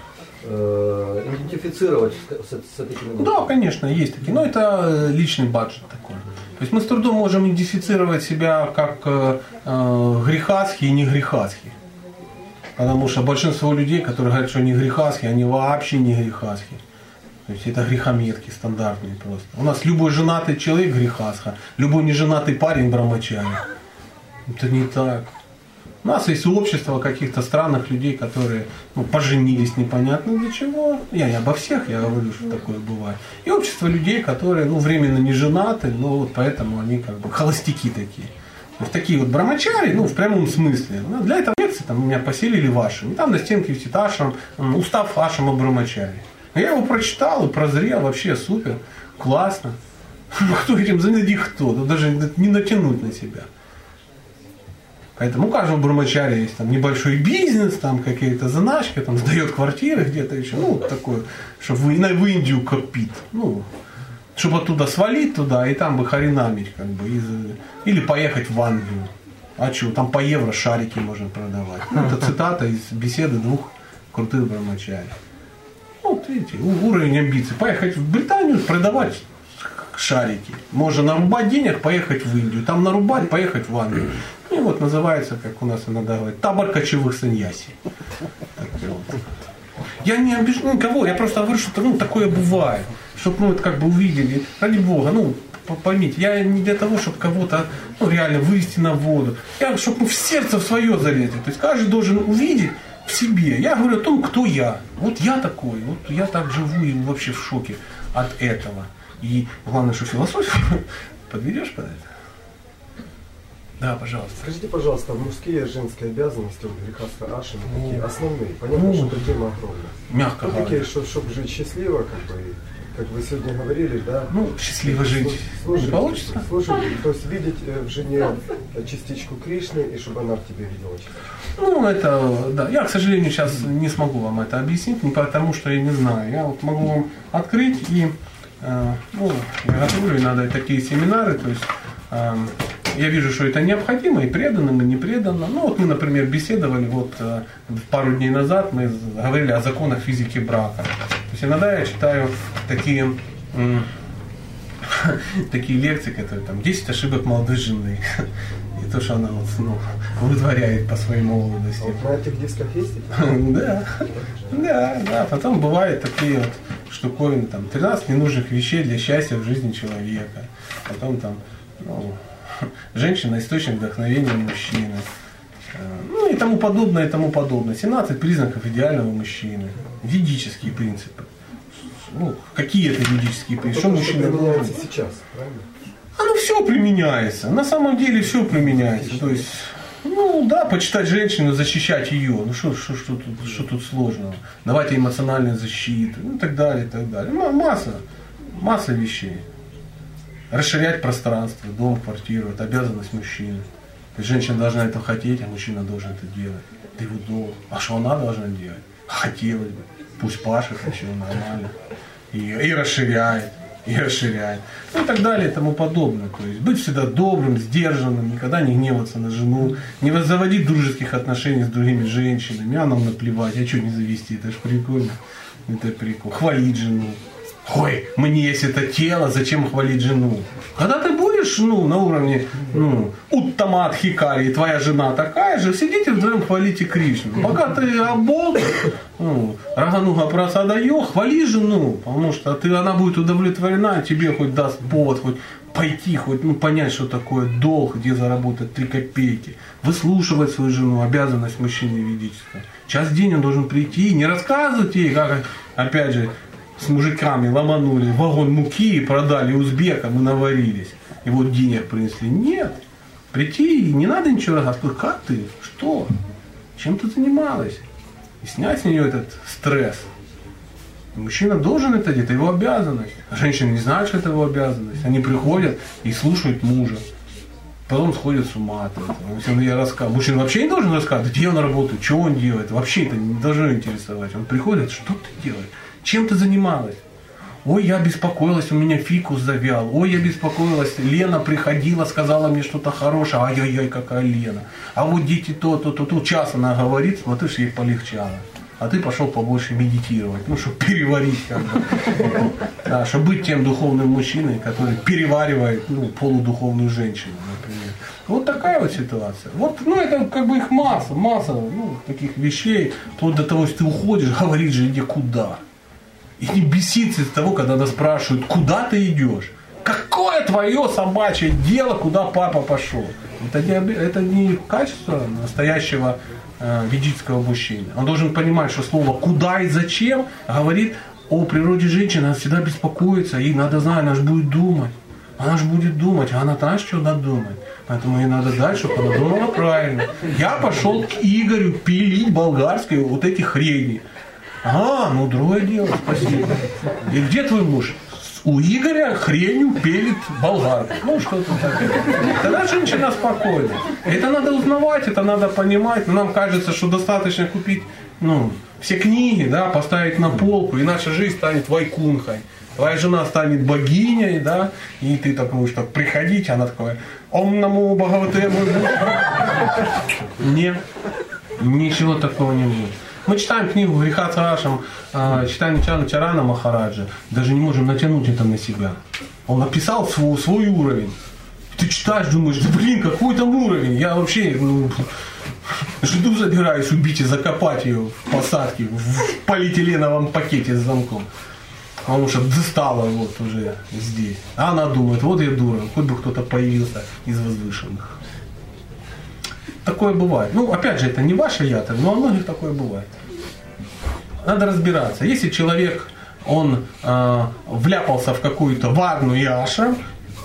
э, идентифицировать с, с- с этими группами. Да, конечно, есть такие. Но это э, личный баджет такой. То есть мы с трудом можем идентифицировать себя как э, э, грехасхи и не грехасхи. Потому что большинство людей, которые говорят, что они грехасхи, они вообще не грехасхи. То есть это грехометки стандартные просто. У нас любой женатый человек грехасха, любой неженатый парень брамачари. Это не так. У нас есть общество каких-то странных людей, которые ну, поженились непонятно для чего. Я не обо всех, я говорю, что такое бывает. И общество людей, которые ну, временно не женаты, но вот поэтому они как бы холостяки такие. Есть такие вот брамачари, ну, в прямом смысле. Ну, для этого лекции там меня поселили в Ашем. И там на стенке висит Ашем, устав Ашема брамачари. Я его прочитал и прозрел, вообще супер, классно. Ну, Кто этим занять кто? Тут даже не натянуть на себя. Поэтому у каждого бурмачаря есть там небольшой бизнес, там какие-то заначки, там сдает квартиры где-то еще, ну, вот такое, чтобы в, в Индию копит, ну, чтобы оттуда свалить туда и там бы харинамить, как бы, из- или поехать в Англию. А что, там по евро шарики можно продавать. Ну, это цитата из беседы двух крутых брамачарей. Вот видите, уровень амбиций. Поехать в Британию, продавать шарики. Можно нарубать денег, поехать в Индию. Там нарубать, поехать в Англию. И вот называется, как у нас иногда говорят, табор кочевых саньяси. Я не обижу никого, я просто говорю, что ну, такое бывает. Чтобы мы это как бы увидели. Ради Бога, ну, поймите, я не для того, чтобы кого-то ну, реально вывести на воду. Я, чтобы мы в сердце в свое залезли. То есть каждый должен увидеть в себе. Я говорю о том, кто я. Вот я такой, вот я так живу и вообще в шоке от этого. И главное, что философию подведешь под это. Да, пожалуйста. Скажите, пожалуйста, мужские и женские обязанности у Грехаска Ашина такие основные. Понятно, Ну, что тема огромная. Мягко Ну, такие, говоря. что, чтобы жить счастливо, как бы, как вы сегодня говорили, да. Ну, счастливо жить не Слушать, получится. слушать, то есть видеть э, в жене частичку Кришны, и чтобы она в тебе видела. Ну, это, да. Я, к сожалению, сейчас не смогу вам это объяснить, не потому что я не знаю. Я вот могу вам открыть и, э, ну, я готовлю иногда такие семинары, то есть э, я вижу, что это необходимо и преданным, и не преданно. Ну, вот мы, например, беседовали вот э, пару дней назад, мы говорили о законах физики брака. То есть иногда я читаю такие такие лекции, которые там 10 ошибок молодой жены. И то, что она вот, ну, вытворяет по своей молодости. А на этих дисках есть? Да, да, да. Потом бывают такие вот штуковины, там, 13 ненужных вещей для счастья в жизни человека. Потом там, ну, женщина источник вдохновения мужчины. Э, Ну и тому подобное, и тому подобное. 17 признаков идеального мужчины. Ведические принципы. Ну, какие это ведические принципы? Что мужчина должен? сейчас, правильно? Оно все применяется. На самом деле все применяется. То есть, ну да, почитать женщину, защищать ее. Ну что, что, что, тут, что тут сложного? Давать ей эмоциональную защиту, ну и так далее, и так далее. Ма- Масса, масса вещей. Расширять пространство, дом, квартиру, это обязанность мужчины. Есть женщина должна это хотеть, а мужчина должен это делать. Это его долг. А что она должна делать? Хотелось бы. Пусть пашет еще нормально. И, и расширяет. и расширяет. Ну и так далее и тому подобное. То есть быть всегда добрым, сдержанным, никогда не гневаться на жену, не заводить дружеских отношений с другими женщинами, а нам наплевать, а что не завести, это же прикольно. Это прикольно. Хвалить жену. Ой, мне есть это тело, зачем хвалить жену? Когда ты будешь ну, на уровне ну, Уттамат Хикари, твоя жена такая же, сидите вдвоем хвалите Кришну. Пока ты обол, ну, Рагануга просадаю, хвали жену, потому что ты, она будет удовлетворена, тебе хоть даст повод, хоть пойти, хоть ну, понять, что такое долг, где заработать три копейки, выслушивать свою жену, обязанность мужчины ведическая. Час в день он должен прийти, не рассказывать ей, как, опять же, с мужиками ломанули вагон муки продали узбекам и наварились. И вот денег принесли. Нет. Прийти не надо ничего рассказывать. Как ты? Что? Чем ты занималась? И снять с нее этот стресс. Мужчина должен это делать, это его обязанность. А женщины не знают, что это его обязанность. Они приходят и слушают мужа. Потом сходят с ума от этого. Если он ей рассказывает. Мужчина вообще не должен рассказывать, где он работает, что он делает. Вообще это не должно интересовать. Он приходит, что ты делаешь? Чем ты занималась? Ой, я беспокоилась, у меня фикус завял. Ой, я беспокоилась, Лена приходила, сказала мне что-то хорошее. Ай-яй-яй, какая Лена. А вот дети то, то, то, то. Час она говорит, смотришь, ей полегчало. А ты пошел побольше медитировать, ну, чтобы переварить, как бы. Да, чтобы быть тем духовным мужчиной, который переваривает ну, полудуховную женщину, например. Вот такая вот ситуация. Вот, ну, это как бы их масса, масса ну, таких вещей, вплоть до того, что ты уходишь, говорит же, иди куда. И не беситься из того, когда нас спрашивают, куда ты идешь. Какое твое собачье дело, куда папа пошел? Это не, это не качество настоящего э, ведического мужчины. Он должен понимать, что слово «куда» и «зачем» говорит о природе женщины. Она всегда беспокоится, ей надо знать, она же будет думать. Она же будет думать, а она знаешь, что надо думать. Поэтому ей надо дать, чтобы она думала правильно. Я пошел к Игорю пилить болгарские вот эти хрени. А, ну другое дело, спасибо. И где твой муж? У Игоря хренью пелит болгарка. Ну, что-то такое. Тогда женщина спокойна. Это надо узнавать, это надо понимать. Нам кажется, что достаточно купить ну, все книги, да, поставить на полку, и наша жизнь станет вайкунхой. Твоя жена станет богиней, да, и ты так будешь так приходить, она такая, он наму Бхагавате Нет, ничего такого не будет. Мы читаем книгу «Греха Царашам», э, читаем Чана Чарана Махараджа, даже не можем натянуть это на себя. Он написал свой, свой уровень. Ты читаешь, думаешь, да блин, какой там уровень? Я вообще ну, жду забираюсь убить и закопать ее в посадке в полиэтиленовом пакете с замком. Потому что достала вот уже здесь. А она думает, вот я дура, хоть бы кто-то появился из возвышенных. Такое бывает. Ну, опять же, это не ваше ято, но у многих такое бывает. Надо разбираться. Если человек, он э, вляпался в какую-то варну и ашрам,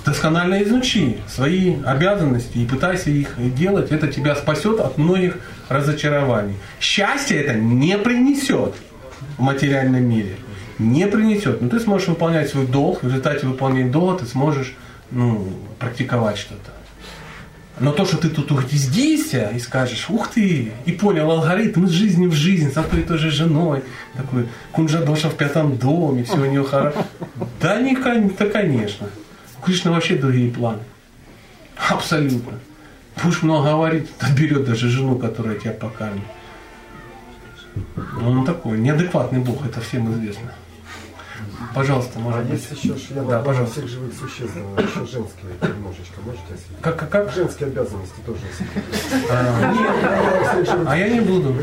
досконально изучи свои обязанности и пытайся их делать. Это тебя спасет от многих разочарований. Счастье это не принесет в материальном мире. Не принесет. Но ты сможешь выполнять свой долг. В результате выполнения долга ты сможешь ну, практиковать что-то. Но то, что ты тут угнездишься и скажешь, ух ты, и понял алгоритм из жизни в жизнь, с одной и той же женой, такой кунжадоша в пятом доме, все у нее хорошо. Да, не, да, конечно. У Кришны вообще другие планы. Абсолютно. Будешь много говорить, берет даже жену, которая тебя покормит. Он такой, неадекватный Бог, это всем известно. Пожалуйста, может а быть. есть еще член Да, пожалуйста. всех живых существ, еще женские немножечко, можете осветить? Как, как, как? Женские обязанности тоже осветить. А, а я не буду.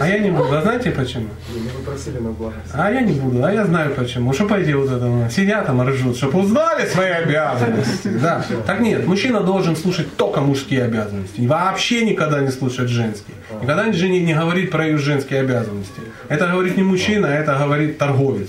А я не буду. А знаете почему? Ну, Вы просили на благо. А я не буду, а я знаю почему. Что пойди вот это, сидят там ржут, чтобы узнали свои обязанности. Да. Так нет, мужчина должен слушать только мужские обязанности. И вообще никогда не слушать женские. Никогда жене не говорит про ее женские обязанности. Это говорит не мужчина, а это говорит торговец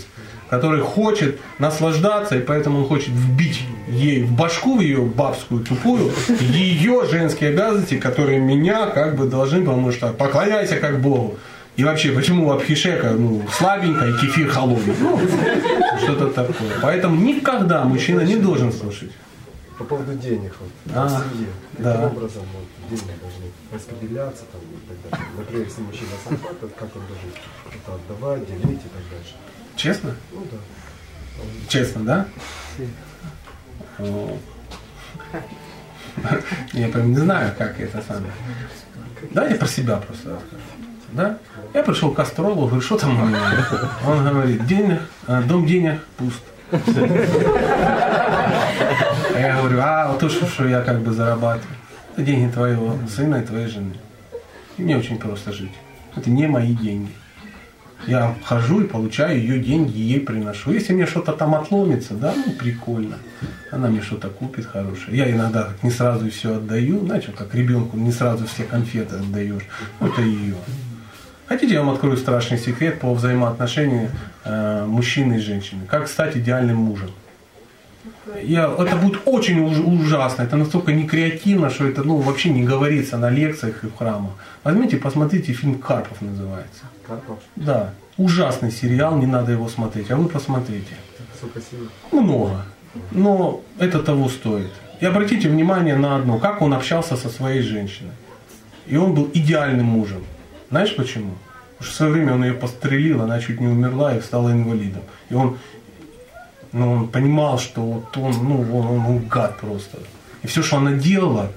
который хочет наслаждаться, и поэтому он хочет вбить ей в башку, в ее бабскую тупую, ее женские обязанности, которые меня как бы должны, потому что поклоняйся как Богу. И вообще, почему Абхишека ну, слабенько и кефир холодный? Ну, что-то такое. Поэтому никогда мужчина не должен слушать. По поводу денег, вот, А, в семье. да. Каким образом вот, деньги должны распределяться там, и так далее. Например, если мужчина сам как он должен это отдавать, делить и так дальше. Честно? Ну да. Честно, да? О. Я прям не знаю, как это самое. Давайте про себя просто расскажу. Да? Я пришел к астрологу, говорю, что там у меня? Он говорит, денег, э, дом денег пуст. А я говорю, а вот то, что, что я как бы зарабатываю, это деньги твоего сына и твоей жены. И мне очень просто жить. Это не мои деньги. Я хожу и получаю ее деньги, ей приношу. Если мне что-то там отломится, да, ну прикольно. Она мне что-то купит хорошее. Я иногда не сразу все отдаю, знаете, как ребенку не сразу все конфеты отдаешь. Это ее. Хотите, я вам открою страшный секрет по взаимоотношению э, мужчины и женщины. Как стать идеальным мужем. Я, это будет очень уж, ужасно, это настолько некреативно, что это ну, вообще не говорится на лекциях и в храмах. Возьмите, посмотрите, фильм «Карпов» называется. Карпов. Да, ужасный сериал, не надо его смотреть, а вы посмотрите. Сколько сил? Много, но это того стоит. И обратите внимание на одно, как он общался со своей женщиной. И он был идеальным мужем. Знаешь почему? Потому что в свое время он ее пострелил, она чуть не умерла и стала инвалидом. И он, ну, он понимал, что вот он, ну, он, он, он гад просто. И все, что она делала,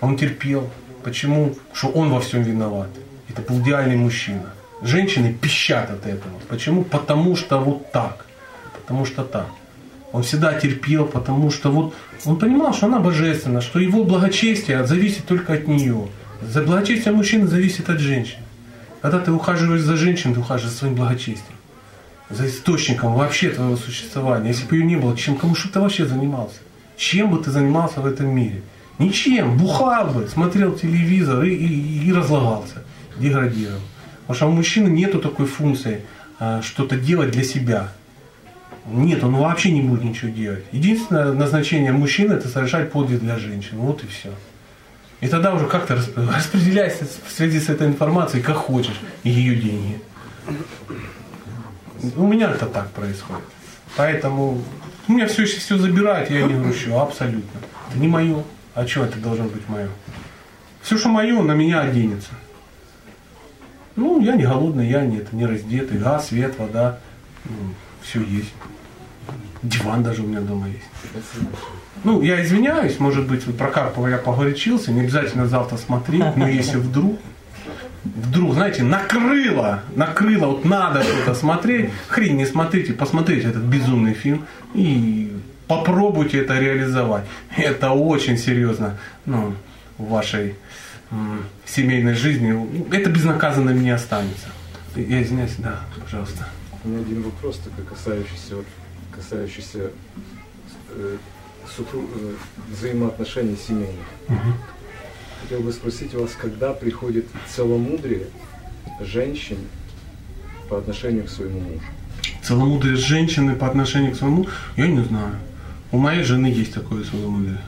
он терпел. Почему? Что он во всем виноват. Это был идеальный мужчина. Женщины пищат от этого. Почему? Потому что вот так. Потому что так. Он всегда терпел, потому что вот он понимал, что она божественна, что его благочестие зависит только от нее. За благочестие мужчины зависит от женщин. Когда ты ухаживаешь за женщиной, ты ухаживаешь за своим благочестием. За источником вообще твоего существования. Если бы ее не было, чем кому что ты вообще занимался? Чем бы ты занимался в этом мире? Ничем. Бухал бы, смотрел телевизор и, и, и разлагался, деградировал. Потому что у мужчины нету такой функции а, что-то делать для себя. Нет, он вообще не будет ничего делать. Единственное назначение мужчины это совершать подвиг для женщин. Вот и все. И тогда уже как-то расп- распределяйся в связи с этой информацией, как хочешь, и ее деньги. У меня это так происходит. Поэтому у меня все, все забирают, я не грущу, абсолютно. Это не мое. А что это должно быть мое? Все, что мое, на меня оденется. Ну, я не голодный, я не, это, не раздетый. Газ, свет, вода. все есть. Диван даже у меня дома есть. Ну, я извиняюсь, может быть, вот про Карпова я погорячился, не обязательно завтра смотреть, но если вдруг, вдруг, знаете, накрыло, накрыло, вот надо что-то смотреть, хрень не смотрите, посмотрите этот безумный фильм и попробуйте это реализовать. Это очень серьезно ну, в вашей м, семейной жизни. Это безнаказанным не останется. Я извиняюсь, да, пожалуйста. У меня один вопрос, только касающийся, вот, касающийся э, супру- э, взаимоотношений семейных. Хотел бы спросить вас, когда приходит целомудрие женщин по отношению к своему мужу? Целомудрие женщины по отношению к своему, я не знаю. У моей жены есть такое целомудрие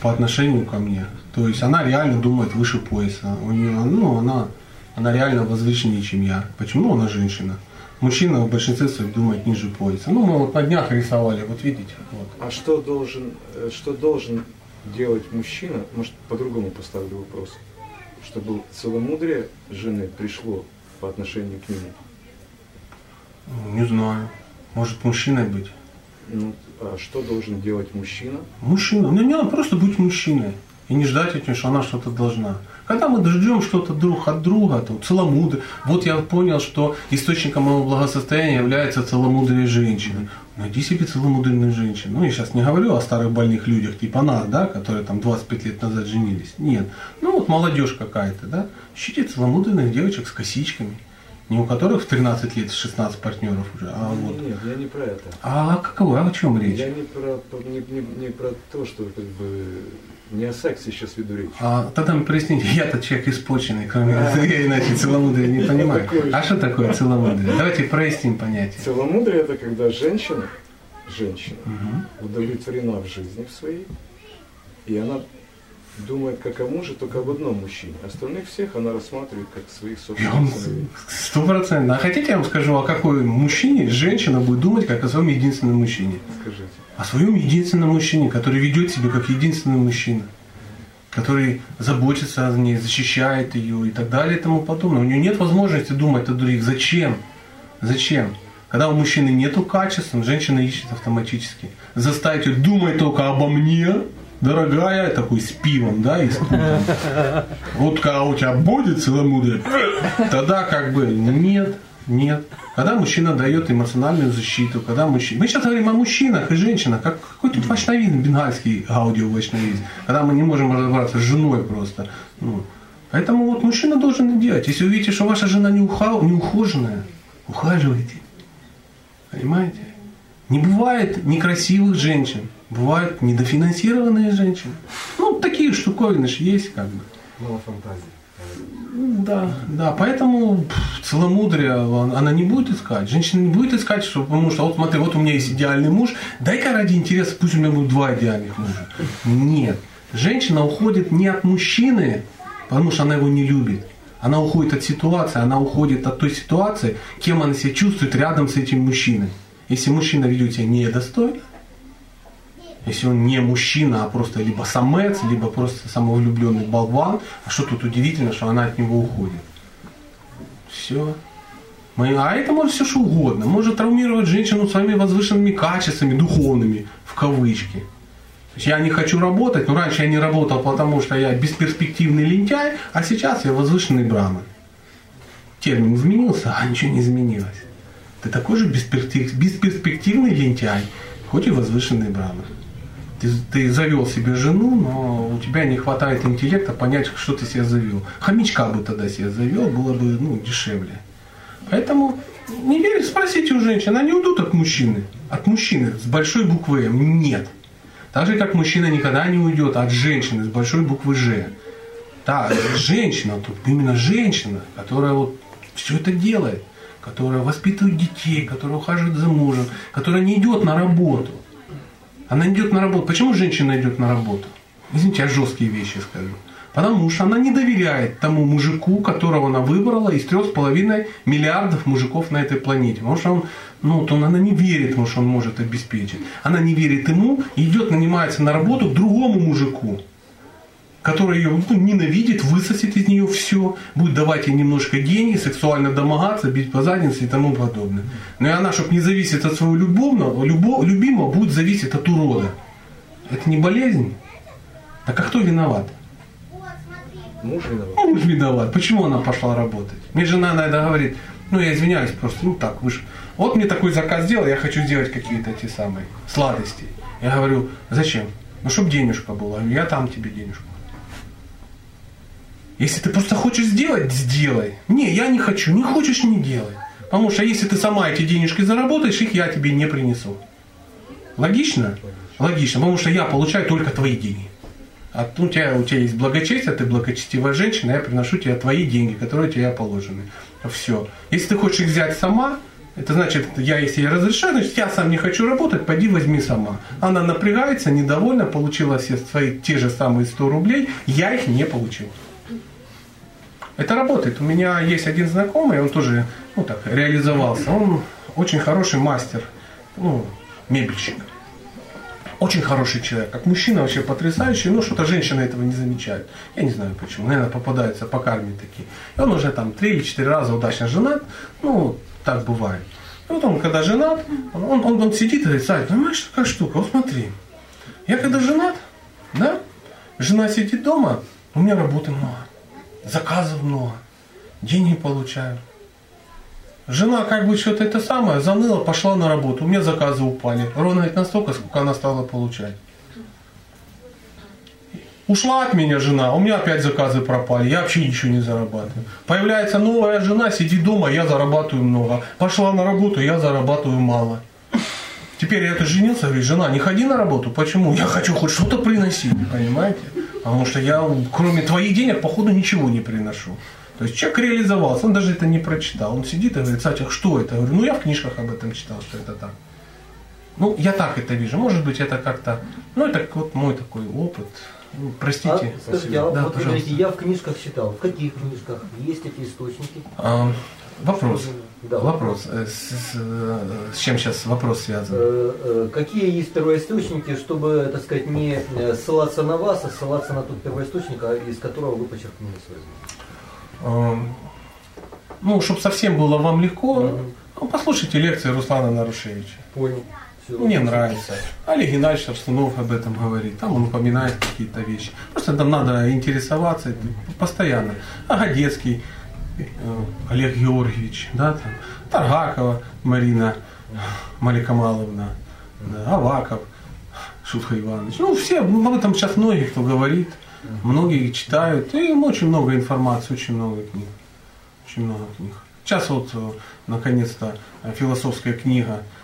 по отношению ко мне. То есть она реально думает выше пояса. У нее, ну, она, она реально возвышеннее, чем я. Почему она женщина? Мужчина в большинстве своих думает ниже пояса. Ну, мы вот на днях рисовали, вот видите. Вот. А что должен, э, что должен делать мужчина, может, по-другому поставлю вопрос, чтобы целомудрие жены пришло по отношению к нему? Не знаю. Может мужчиной быть. Ну, а что должен делать мужчина? Мужчина. Ну, не надо просто быть мужчиной. И не ждать от нее, что она что-то должна. Когда мы ждем что-то друг от друга, то целомудрие. Вот я понял, что источником моего благосостояния является целомудрие женщины. Найди себе целомудренную женщину. Ну, я сейчас не говорю о старых больных людях, типа нас, да, которые там 25 лет назад женились. Нет. Ну, вот молодежь какая-то, да. Ищите целомудренных девочек с косичками. Не у которых в 13 лет 16 партнеров уже, а вот. Нет, я не про это. А каково, о чем речь? Я не про, не, не- не про то, что как бы не о сексе сейчас веду речь. А тогда проясните, я-то человек испорченный, кроме я иначе целомудрия не понимаю. А что такое целомудрие? Давайте проясним понятие. Целомудрие это когда женщина, женщина удовлетворена в жизни в своей, и она думает как о муже только об одном мужчине. Остальных всех она рассматривает как своих собственных сыновей. стопроцентно. А хотите, я вам скажу, о какой мужчине женщина будет думать, как о своем единственном мужчине? Скажите. О своем единственном мужчине, который ведет себя как единственный мужчина. Который заботится о ней, защищает ее и так далее и тому подобное. У нее нет возможности думать о других. Зачем? Зачем? Когда у мужчины нету качеств, женщина ищет автоматически. Заставить ее думать только обо мне, дорогая, такой с пивом, да, и с. Вот когда у тебя будет целомудрие, тогда как бы нет, нет. Когда мужчина дает эмоциональную защиту, когда мужчина... Мы сейчас говорим о мужчинах и женщинах, как какой тут вайшнавизм, бенгальский аудио вайшнавизм, когда мы не можем разобраться с женой просто. Ну, поэтому вот мужчина должен делать. Если вы видите, что ваша жена не, уха... не ухоженная, ухаживайте. Понимаете? Не бывает некрасивых женщин, бывают недофинансированные женщины. Ну, такие штуковины же есть как бы. Мало фантазии. Да, да, поэтому целомудрие она не будет искать. Женщина не будет искать, что, потому что вот смотри, вот у меня есть идеальный муж, дай-ка ради интереса, пусть у меня будет два идеальных мужа. Нет. Женщина уходит не от мужчины, потому что она его не любит. Она уходит от ситуации, она уходит от той ситуации, кем она себя чувствует рядом с этим мужчиной. Если мужчина ведет себя недостойно, если он не мужчина, а просто либо самец, либо просто самовлюбленный болван, а что тут удивительно, что она от него уходит. Все. А это может все что угодно. Может травмировать женщину своими возвышенными качествами, духовными, в кавычки. То есть я не хочу работать, но раньше я не работал, потому что я бесперспективный лентяй, а сейчас я возвышенный браман. Термин изменился, а ничего не изменилось. Ты такой же бесперспективный лентяй, хоть и возвышенный браман ты, ты завел себе жену, но у тебя не хватает интеллекта понять, что ты себе завел. Хомячка бы тогда себе завел, было бы ну, дешевле. Поэтому не верь, спросите у женщин, они уйдут от мужчины. От мужчины с большой буквы М. Нет. Так же, как мужчина никогда не уйдет от женщины с большой буквы Ж. Да, женщина тут, именно женщина, которая вот все это делает, которая воспитывает детей, которая ухаживает за мужем, которая не идет на работу. Она идет на работу. Почему женщина идет на работу? Извините, я жесткие вещи скажу. Потому что она не доверяет тому мужику, которого она выбрала из трех с половиной миллиардов мужиков на этой планете. Потому что он, ну, то она не верит, потому что он может обеспечить. Она не верит ему идет, нанимается на работу к другому мужику который ее ну, ненавидит, высосет из нее все, будет давать ей немножко денег, сексуально домогаться, бить по заднице и тому подобное. Но и она, чтобы не зависеть от своего любовного, любо, любимого, будет зависеть от урода. Это не болезнь? Так а кто виноват? Муж виноват. Муж виноват. Почему она пошла работать? Мне жена иногда говорит, ну я извиняюсь просто, ну так, вы же... Вот мне такой заказ сделал, я хочу сделать какие-то те самые сладости. Я говорю, зачем? Ну, чтобы денежка была. Я там тебе денежку. Если ты просто хочешь сделать, сделай. Не, я не хочу. Не хочешь, не делай. Потому что если ты сама эти денежки заработаешь, их я тебе не принесу. Логично? Логично. Потому что я получаю только твои деньги. А у тебя, у тебя есть благочестие, ты благочестивая женщина, я приношу тебе твои деньги, которые тебе положены. Все. Если ты хочешь их взять сама, это значит, я если я разрешаю, значит, я сам не хочу работать, пойди возьми сама. Она напрягается, недовольна, получила все свои те же самые 100 рублей, я их не получил. Это работает. У меня есть один знакомый, он тоже ну, так, реализовался. Он очень хороший мастер, ну, мебельщик. Очень хороший человек. Как мужчина вообще потрясающий, но что-то женщины этого не замечают. Я не знаю почему. Наверное, попадаются по карме такие. И он уже там три или четыре раза удачно женат. Ну, так бывает. И вот он, когда женат, он, он, он, сидит и говорит, Сай, понимаешь, такая штука, вот смотри. Я когда женат, да, жена сидит дома, у меня работы много заказов много, деньги получаю. Жена как бы что-то это самое, заныла, пошла на работу, у меня заказы упали. Ровно ведь настолько, сколько она стала получать. Ушла от меня жена, у меня опять заказы пропали, я вообще ничего не зарабатываю. Появляется новая жена, сидит дома, я зарабатываю много. Пошла на работу, я зарабатываю мало. Теперь я это женился, говорит, жена, не ходи на работу. Почему? Я хочу хоть что-то приносить, понимаете? Потому что я, кроме твоих денег, походу, ничего не приношу. То есть человек реализовался, он даже это не прочитал. Он сидит и говорит, Сатя, что это? Я говорю, ну я в книжках об этом читал, что это так. Ну, я так это вижу. Может быть, это как-то, ну, это вот мой такой опыт. Ну, простите. А, скажите, а да, вот вы говорите, я в книжках читал. В каких книжках? Есть эти источники? А, вопрос. Да, вопрос. Э, с, с, э, с чем сейчас вопрос связан? Э, какие есть первоисточники, чтобы, так сказать, не ссылаться на вас, а ссылаться на тот первоисточник, а из которого вы подчеркнули свою Ну, чтобы совсем было вам легко, Ну, послушайте лекции Руслана Нарушевича. Понял. Всё. Мне нравится. Олег Геннадьевич Арстунов об этом говорит. Там он упоминает какие-то вещи. Просто там надо интересоваться постоянно. Агадецкий Олег Георгиевич, да, там, Таргакова Марина Маликамаловна, да, Аваков Шутха Иванович. Ну, все, ну, об этом сейчас многие кто говорит, многие читают. И очень много информации, очень много книг. Очень много книг. Сейчас вот, э, наконец-то, э, философская книга э,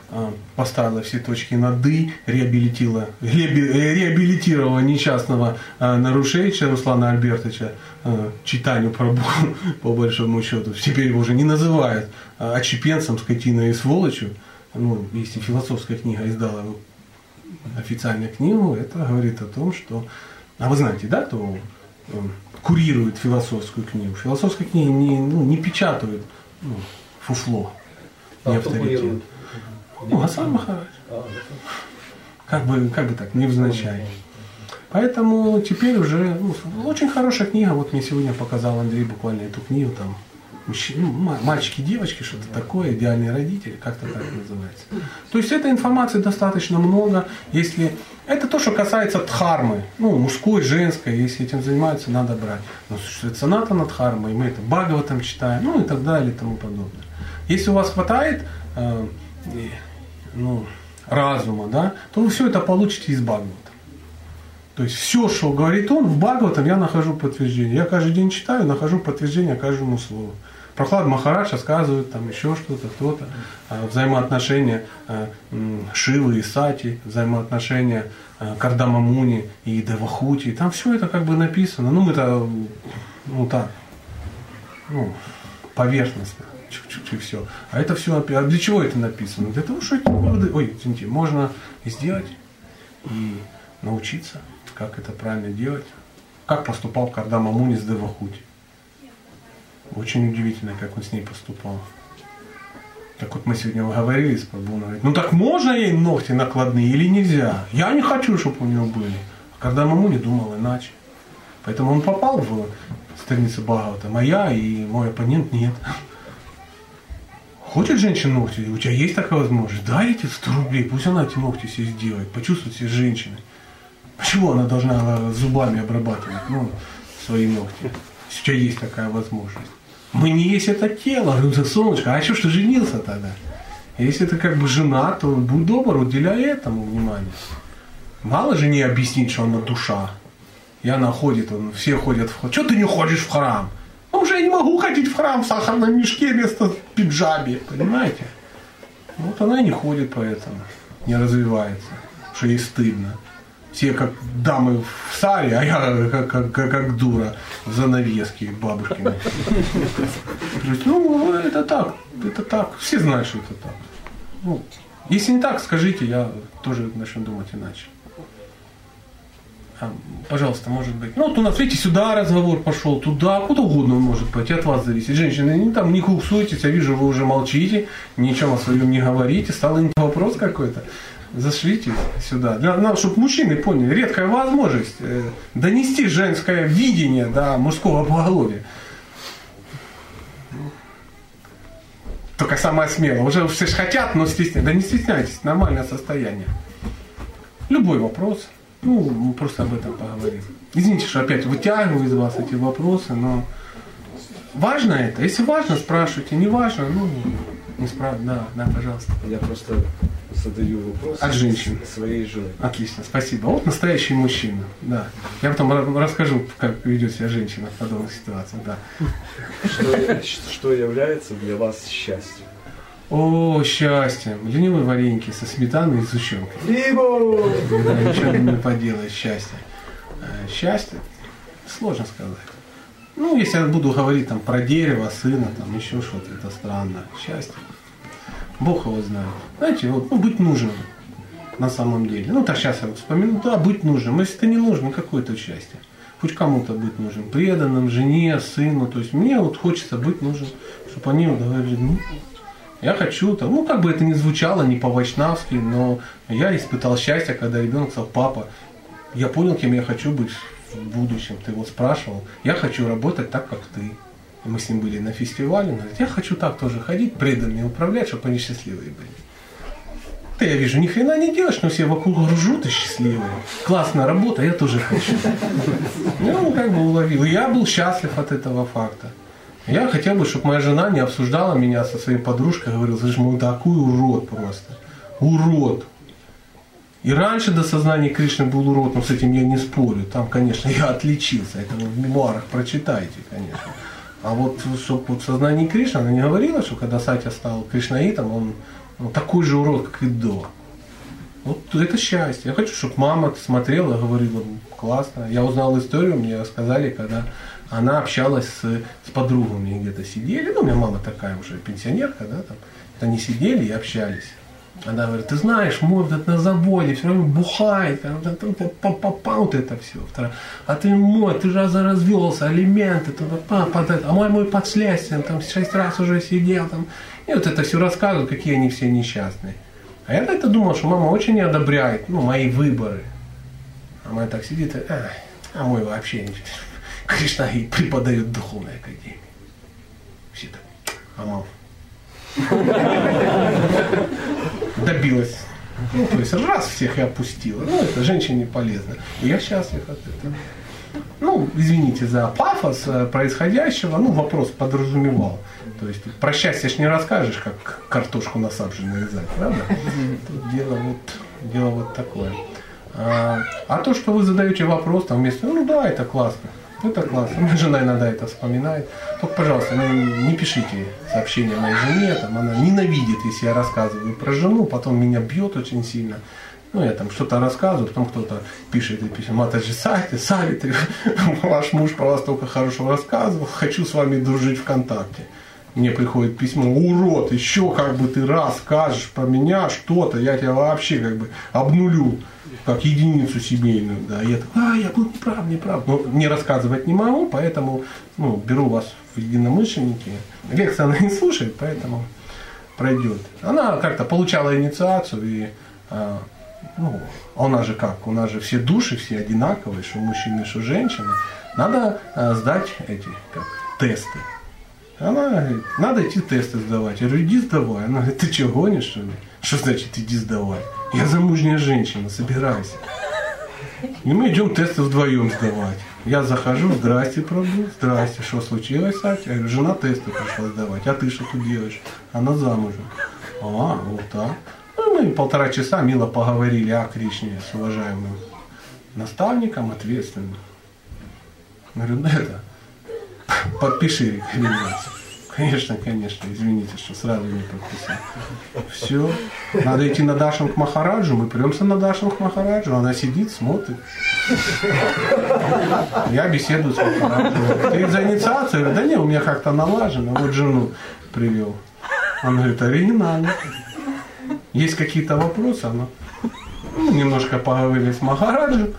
поставила все точки над «и», реабилитила, э, реабилитировала несчастного э, нарушителя Руслана Альбертовича э, читанию про по большому счету. Теперь его уже не называют очепенцем, скотиной и сволочью. Ну, если философская книга издала ну, официальную книгу, это говорит о том, что... А вы знаете, да, кто э, курирует философскую книгу? Философская книга не, ну, не печатают ну, фуфло, не А авторитет. Ну, Гасан Махарадж. Как бы, как бы так, невзначай. Поэтому теперь уже ну, очень хорошая книга. Вот мне сегодня показал Андрей буквально эту книгу там. ну, ма- мальчики, девочки, что-то такое, идеальные родители, как-то так называется. То есть этой информации достаточно много. Если это то, что касается дхармы, ну, мужской, женской, если этим занимаются, надо брать. Но существует соната над дхармой, мы это Бхагаватам читаем, ну и так далее и тому подобное. Если у вас хватает э, ну, разума, да, то вы все это получите из Бхагавата. То есть все, что говорит он, в Бхагаватам я нахожу подтверждение. Я каждый день читаю, нахожу подтверждение каждому слову. Прохлад Махарадж рассказывает там еще что-то, кто-то, а, взаимоотношения м, Шивы и Сати, взаимоотношения а, Кардама Муни и Девахути. Там все это как бы написано. Ну, это, ну так, ну, поверхностно, и все. А это все, а для чего это написано? Для того, что эти выводы, ой, извините, можно сделать и научиться, как это правильно делать. Как поступал Кардама Муни с Девахути. Очень удивительно, как он с ней поступал. Так вот мы сегодня говорили с Прабху, ну так можно ей ногти накладные или нельзя? Я не хочу, чтобы у нее были. А когда Мамуни думал иначе. Поэтому он попал в страницу Бхагавата, моя и мой оппонент нет. Хочет женщина ногти? У тебя есть такая возможность? Дай эти 100 рублей, пусть она эти ногти себе сделает, почувствует себя женщиной. Почему она должна зубами обрабатывать ну, свои ногти, если у тебя есть такая возможность? Мы не есть это тело, говорю, «Да, солнышко, а что ж ты женился тогда? Если ты как бы жена, то будь добр, уделяй этому внимание. Мало же не объяснить, что она душа. И она ходит, он, все ходят в храм. Что ты не ходишь в храм? Не могу ходить в храм в сахарном мешке вместо пиджаби, понимаете? Вот она и не ходит поэтому, не развивается, что ей стыдно. Все как дамы в саре, а я как, как, как, как дура в занавеске бабушкины. Ну, это так, это так. Все знают, что это так. Ну, если не так, скажите, я тоже начну думать иначе. А, пожалуйста, может быть. Ну, вот у нас, видите, сюда разговор пошел, туда, куда угодно он может пойти, от вас зависит. Женщины, не, там не куксуйтесь, я вижу, вы уже молчите, ничего о своем не говорите, стал вопрос какой-то. Зашлите сюда. Для, для, чтобы мужчины поняли, редкая возможность э, донести женское видение до мужского поголовья. Только самое смелое. Уже все же хотят, но стесняются. Да не стесняйтесь, нормальное состояние. Любой вопрос. Ну, мы просто об этом поговорим. Извините, что опять вытягиваю из вас эти вопросы, но важно это. Если важно, спрашивайте. Не важно, ну, не спрашивайте. Да, да, пожалуйста. Я просто задаю вопрос От женщин. своей жены. Отлично, спасибо. Вот настоящий мужчина. Да. Я потом ра- расскажу, как ведет себя женщина в подобных ситуациях. Да. Что, что является для вас счастьем? О, счастье. Ленивые вареньки со сметаной и сгущенкой. Либо! Да, ничего не поделаешь, счастье. Э, Счастье, сложно сказать. Ну, если я буду говорить там про дерево, сына, там еще что-то, это странно. Счастье. Бог его знает. Знаете, вот, ну, быть нужным на самом деле. Ну, так сейчас я вот вспомину, да, быть нужным. Если ты не нужен, какое то счастье? Хоть кому-то быть нужен, преданным, жене, сыну. То есть мне вот хочется быть нужен, чтобы они вот говорили, ну, я хочу, там, ну как бы это ни звучало, не по-вайшнавски, но я испытал счастье, когда ребенок сказал, папа, я понял, кем я хочу быть в будущем. Ты вот спрашивал, я хочу работать так, как ты. И мы с ним были на фестивале. Он я хочу так тоже ходить, преданными управлять, чтобы они счастливые были. Да я вижу, ни хрена не делаешь, но все вокруг ржут и счастливые. Классная работа, я тоже хочу. Ну, как бы уловил. Я был счастлив от этого факта. Я хотел бы, чтобы моя жена не обсуждала меня со своей подружкой, говорила, слышь, мой такой урод просто. Урод. И раньше до сознания Кришны был урод, но с этим я не спорю. Там, конечно, я отличился. Это вы в мемуарах прочитайте, конечно. А вот, чтобы вот в сознании Кришны, она не говорила, что когда Сатя стал Кришнаитом, он ну, такой же урод, как и до. Вот это счастье. Я хочу, чтобы мама смотрела, говорила, классно. Я узнал историю, мне рассказали, когда она общалась с, с подругами, где-то сидели. Ну, у меня мама такая уже пенсионерка, да, там. Они сидели и общались. Она говорит, ты знаешь, мой вот на заводе все равно бухает, вот это все. А ты мой, ты же развелся, алименты, там, папа, это, а мой мой под следствием, там шесть раз уже сидел, там. И вот это все рассказывают, какие они все несчастные. А я это думал, что мама очень не одобряет ну, мои выборы. А моя так сидит, а, а мой вообще не Кришна и преподает духовной академии. Все так, а мама добилась. Ну, то есть раз всех и опустила. Ну, это женщине полезно. И я счастлив от этого. Ну, извините за пафос э, происходящего, ну, вопрос подразумевал. То есть про счастье ж не расскажешь, как картошку на сабже правда? Тут дело вот, дело вот такое. А, а то, что вы задаете вопрос там вместе, ну да, это классно. Это классно. Моя жена иногда это вспоминает. Только, пожалуйста, не, не пишите сообщения моей жене. Там, она ненавидит, если я рассказываю про жену, потом меня бьет очень сильно. Ну, я там что-то рассказываю, потом кто-то пишет и пишет, Матаджи Сати, Савитри, ваш муж про вас только хорошо рассказывал, хочу с вами дружить ВКонтакте. Мне приходит письмо, урод, еще как бы ты расскажешь про меня что-то, я тебя вообще как бы обнулю как единицу семейную, да, я такой, а, я был неправ, неправ, но не рассказывать не могу, поэтому, ну, беру вас в единомышленники. Лекция она не слушает, поэтому пройдет. Она как-то получала инициацию, и, а, ну, у нас же как, у нас же все души, все одинаковые, что мужчины, что женщины. Надо а, сдать эти, как, тесты. Она говорит, надо идти тесты сдавать. Я говорю, иди сдавай. Она говорит, ты что, гонишь, что ли? Что значит иди сдавай? Я замужняя женщина, собирайся. И мы идем тесты вдвоем сдавать. Я захожу, здрасте, пробу, здрасте, что случилось, Сатя? Я говорю, жена тесты пришла сдавать, а ты что тут делаешь? Она замужем. А, вот так. Ну, мы полтора часа мило поговорили о Кришне с уважаемым наставником, ответственным. Говорю, ну это, подпиши рекомендацию. Конечно, конечно, извините, что сразу не подписал. Все. Надо идти на Дашин к Махараджу. Мы премся на Дашин к Махараджу. Она сидит, смотрит. Я беседую с Махараджем. Ты за инициацию? Я говорю, да не, у меня как-то налажено. Вот жену привел. Он говорит, оригинально. Есть какие-то вопросы? Она ну, немножко поговорили с Махараджем.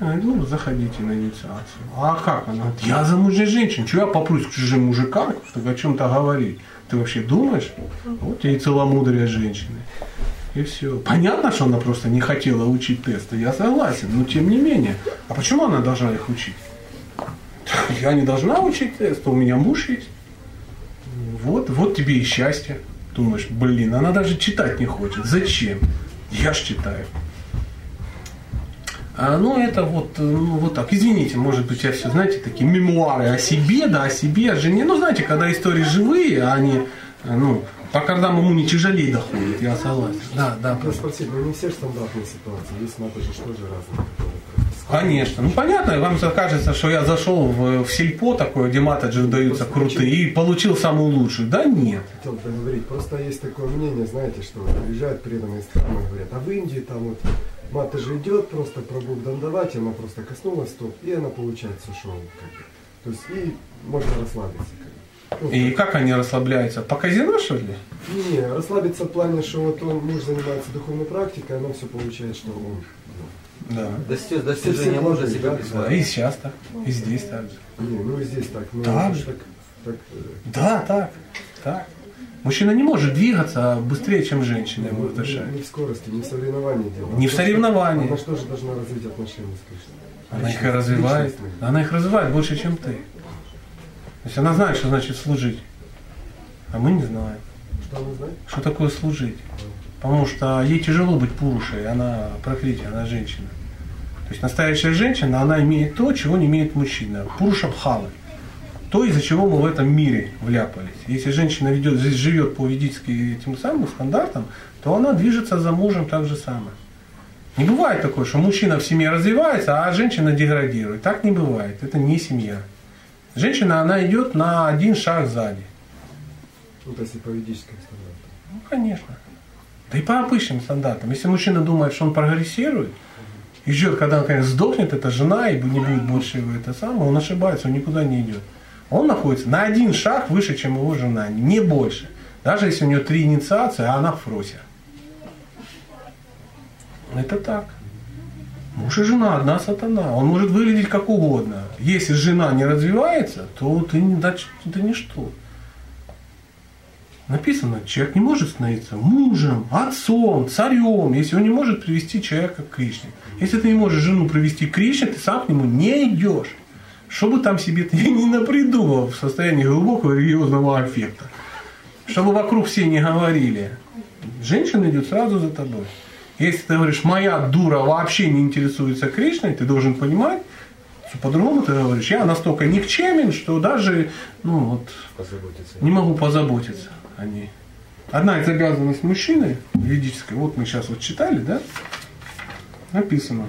Ну, заходите на инициацию. А как она? Я замужняя женщина. Чего я попрусь к чужим мужикам, так о чем-то говорить? Ты вообще думаешь? Вот тебе и целомудрие женщины. И все. Понятно, что она просто не хотела учить тесты. Я согласен, но тем не менее. А почему она должна их учить? Я не должна учить тесты, у меня муж есть. Вот, вот тебе и счастье. Думаешь, блин, она даже читать не хочет. Зачем? Я ж читаю. А, ну, это вот, э, ну, вот так. Извините, может быть, я все, знаете, такие мемуары о себе, да, о себе, о жене. Ну, знаете, когда истории живые, а они, э, ну, по кардам ему не тяжелее доходит, я согласен. Да, да. Ну, спросить, ну не все стандартные ситуации, есть надо же что же разные. Конечно. Ну понятно, вам кажется, что я зашел в, в сельпо такое, где матаджи даются крутые, и получил самую лучшую. Да нет. Хотел проговорить. Просто есть такое мнение, знаете, что приезжают преданные страны и говорят, а в Индии там вот Мата же идет, просто пробует дандавать, она просто коснулась стоп, и она получает сушон. Как бы. То есть и можно расслабиться. Как бы. Ну, и как они расслабляются? По казино, что ли? Не, расслабиться в плане, что вот он, муж занимается духовной практикой, она все получает, что он ну, да. Достижение мужа себя да, да, и сейчас так, и здесь так же. Не, ну и здесь так. Ну, так же. Так, так, э, да, так, так. Мужчина не может двигаться быстрее, чем женщина его разрешает. Не в скорости, не в соревновании дело. Не в соревновании. Она что же должна развить отношения с Кришной? Она их развивает. Она их развивает больше, чем ты. То есть она знает, что значит служить. А мы не знаем, Что она знает? что такое служить. Потому что ей тяжело быть пурушей, она прокрытие, она женщина. То есть настоящая женщина, она имеет то, чего не имеет мужчина. Пуруша бхавы. То, из-за чего мы в этом мире вляпались. Если женщина ведет, здесь живет по ведическим этим самым стандартам, то она движется за мужем так же самое. Не бывает такое, что мужчина в семье развивается, а женщина деградирует. Так не бывает. Это не семья. Женщина, она идет на один шаг сзади. Вот если по ведическим стандартам. Ну, конечно. Да и по обычным стандартам. Если мужчина думает, что он прогрессирует, и ждет, когда наконец сдохнет эта жена, и не будет больше его это самое, он ошибается, он никуда не идет. Он находится на один шаг выше, чем его жена, не больше. Даже если у нее три инициации, а она в фросе. Это так. Муж и жена одна сатана. Он может выглядеть как угодно. Если жена не развивается, то ты, да, это ничто. Написано, человек не может становиться мужем, отцом, царем, если он не может привести человека к Кришне. Если ты не можешь жену привести к Кришне, ты сам к нему не идешь. Что бы там себе ты не напридумал в состоянии глубокого религиозного аффекта. Чтобы вокруг все не говорили. Женщина идет сразу за тобой. Если ты говоришь, моя дура вообще не интересуется Кришной, ты должен понимать, что по-другому ты говоришь, я настолько никчемен, что даже ну, вот, не могу позаботиться о ней. Одна из обязанностей мужчины ведической, вот мы сейчас вот читали, да, написано,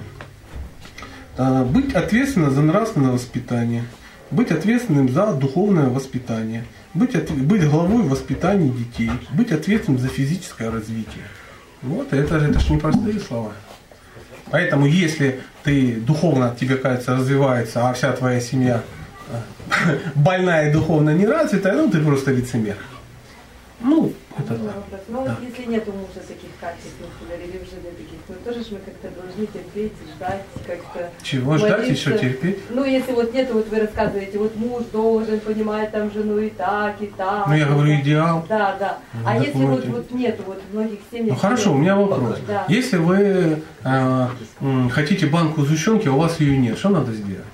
быть ответственным за нравственное воспитание, быть ответственным за духовное воспитание, быть, от- быть главой воспитания детей, быть ответственным за физическое развитие. Вот это, же- это же непростые слова. Поэтому если ты духовно от тебя, кажется, развивается, а вся твоя семья э, больная и духовно не развитая, ну ты просто лицемер. Ну, Можно вопрос? Ну Да. вот если нет у мужа таких качеств, например, или в жены таких, то тоже ж мы как-то должны терпеть, ждать, как-то... Чего ждать, молиться. еще терпеть? Ну, если вот нет, вот вы рассказываете, вот муж должен понимать там жену и так, и так. Ну, я говорю, так. идеал. Да, да. Ну, а если вроде. вот, вот нету, вот в многих семьях... Ну хорошо, у меня вопрос. Да. Если вы э, м, хотите банку сгущенки, а у вас ее нет, что надо сделать?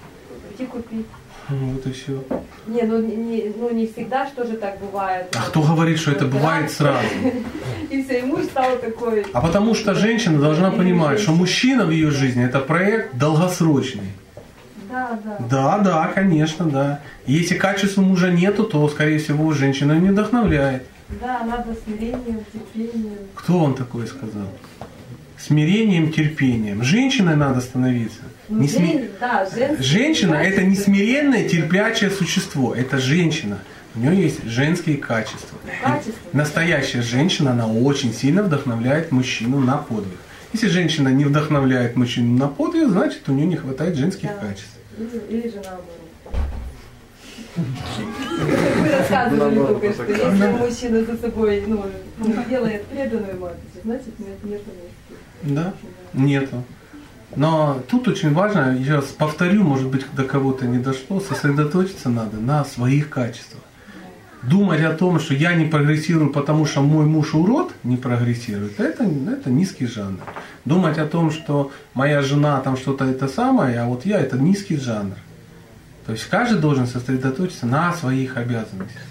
Идти купить. Ну, Вот и все. Не, ну не, ну не всегда, что же так бывает. А кто говорит, что это бывает сразу? И все, и муж стал такой. А потому что женщина должна понимать, что мужчина в ее жизни это проект долгосрочный. Да, да. Да, да, конечно, да. И если качества мужа нету, то, скорее всего, женщина не вдохновляет. Да, надо смирением, терпением. Кто он такой сказал? Смирением, терпением. Женщиной надо становиться. Не сме- жен- да, женский Женщина это не качество. смиренное, терпячее существо. Это женщина. У нее есть женские качества. Качество. Настоящая женщина, она очень сильно вдохновляет мужчину на подвиг. Если женщина не вдохновляет мужчину на подвиг, значит у нее не хватает женских Да. качеств. Или, или же наоборот. Вы рассказывали только что, если мужчина за собой ну, делает преданную матушку, значит нет, нет мужчин. Да? Нету. Но тут очень важно, я раз повторю, может быть, до кого-то не дошло, сосредоточиться надо на своих качествах. Думать о том, что я не прогрессирую, потому что мой муж урод не прогрессирует, это, это низкий жанр. Думать о том, что моя жена там что-то это самое, а вот я это низкий жанр. То есть каждый должен сосредоточиться на своих обязанностях.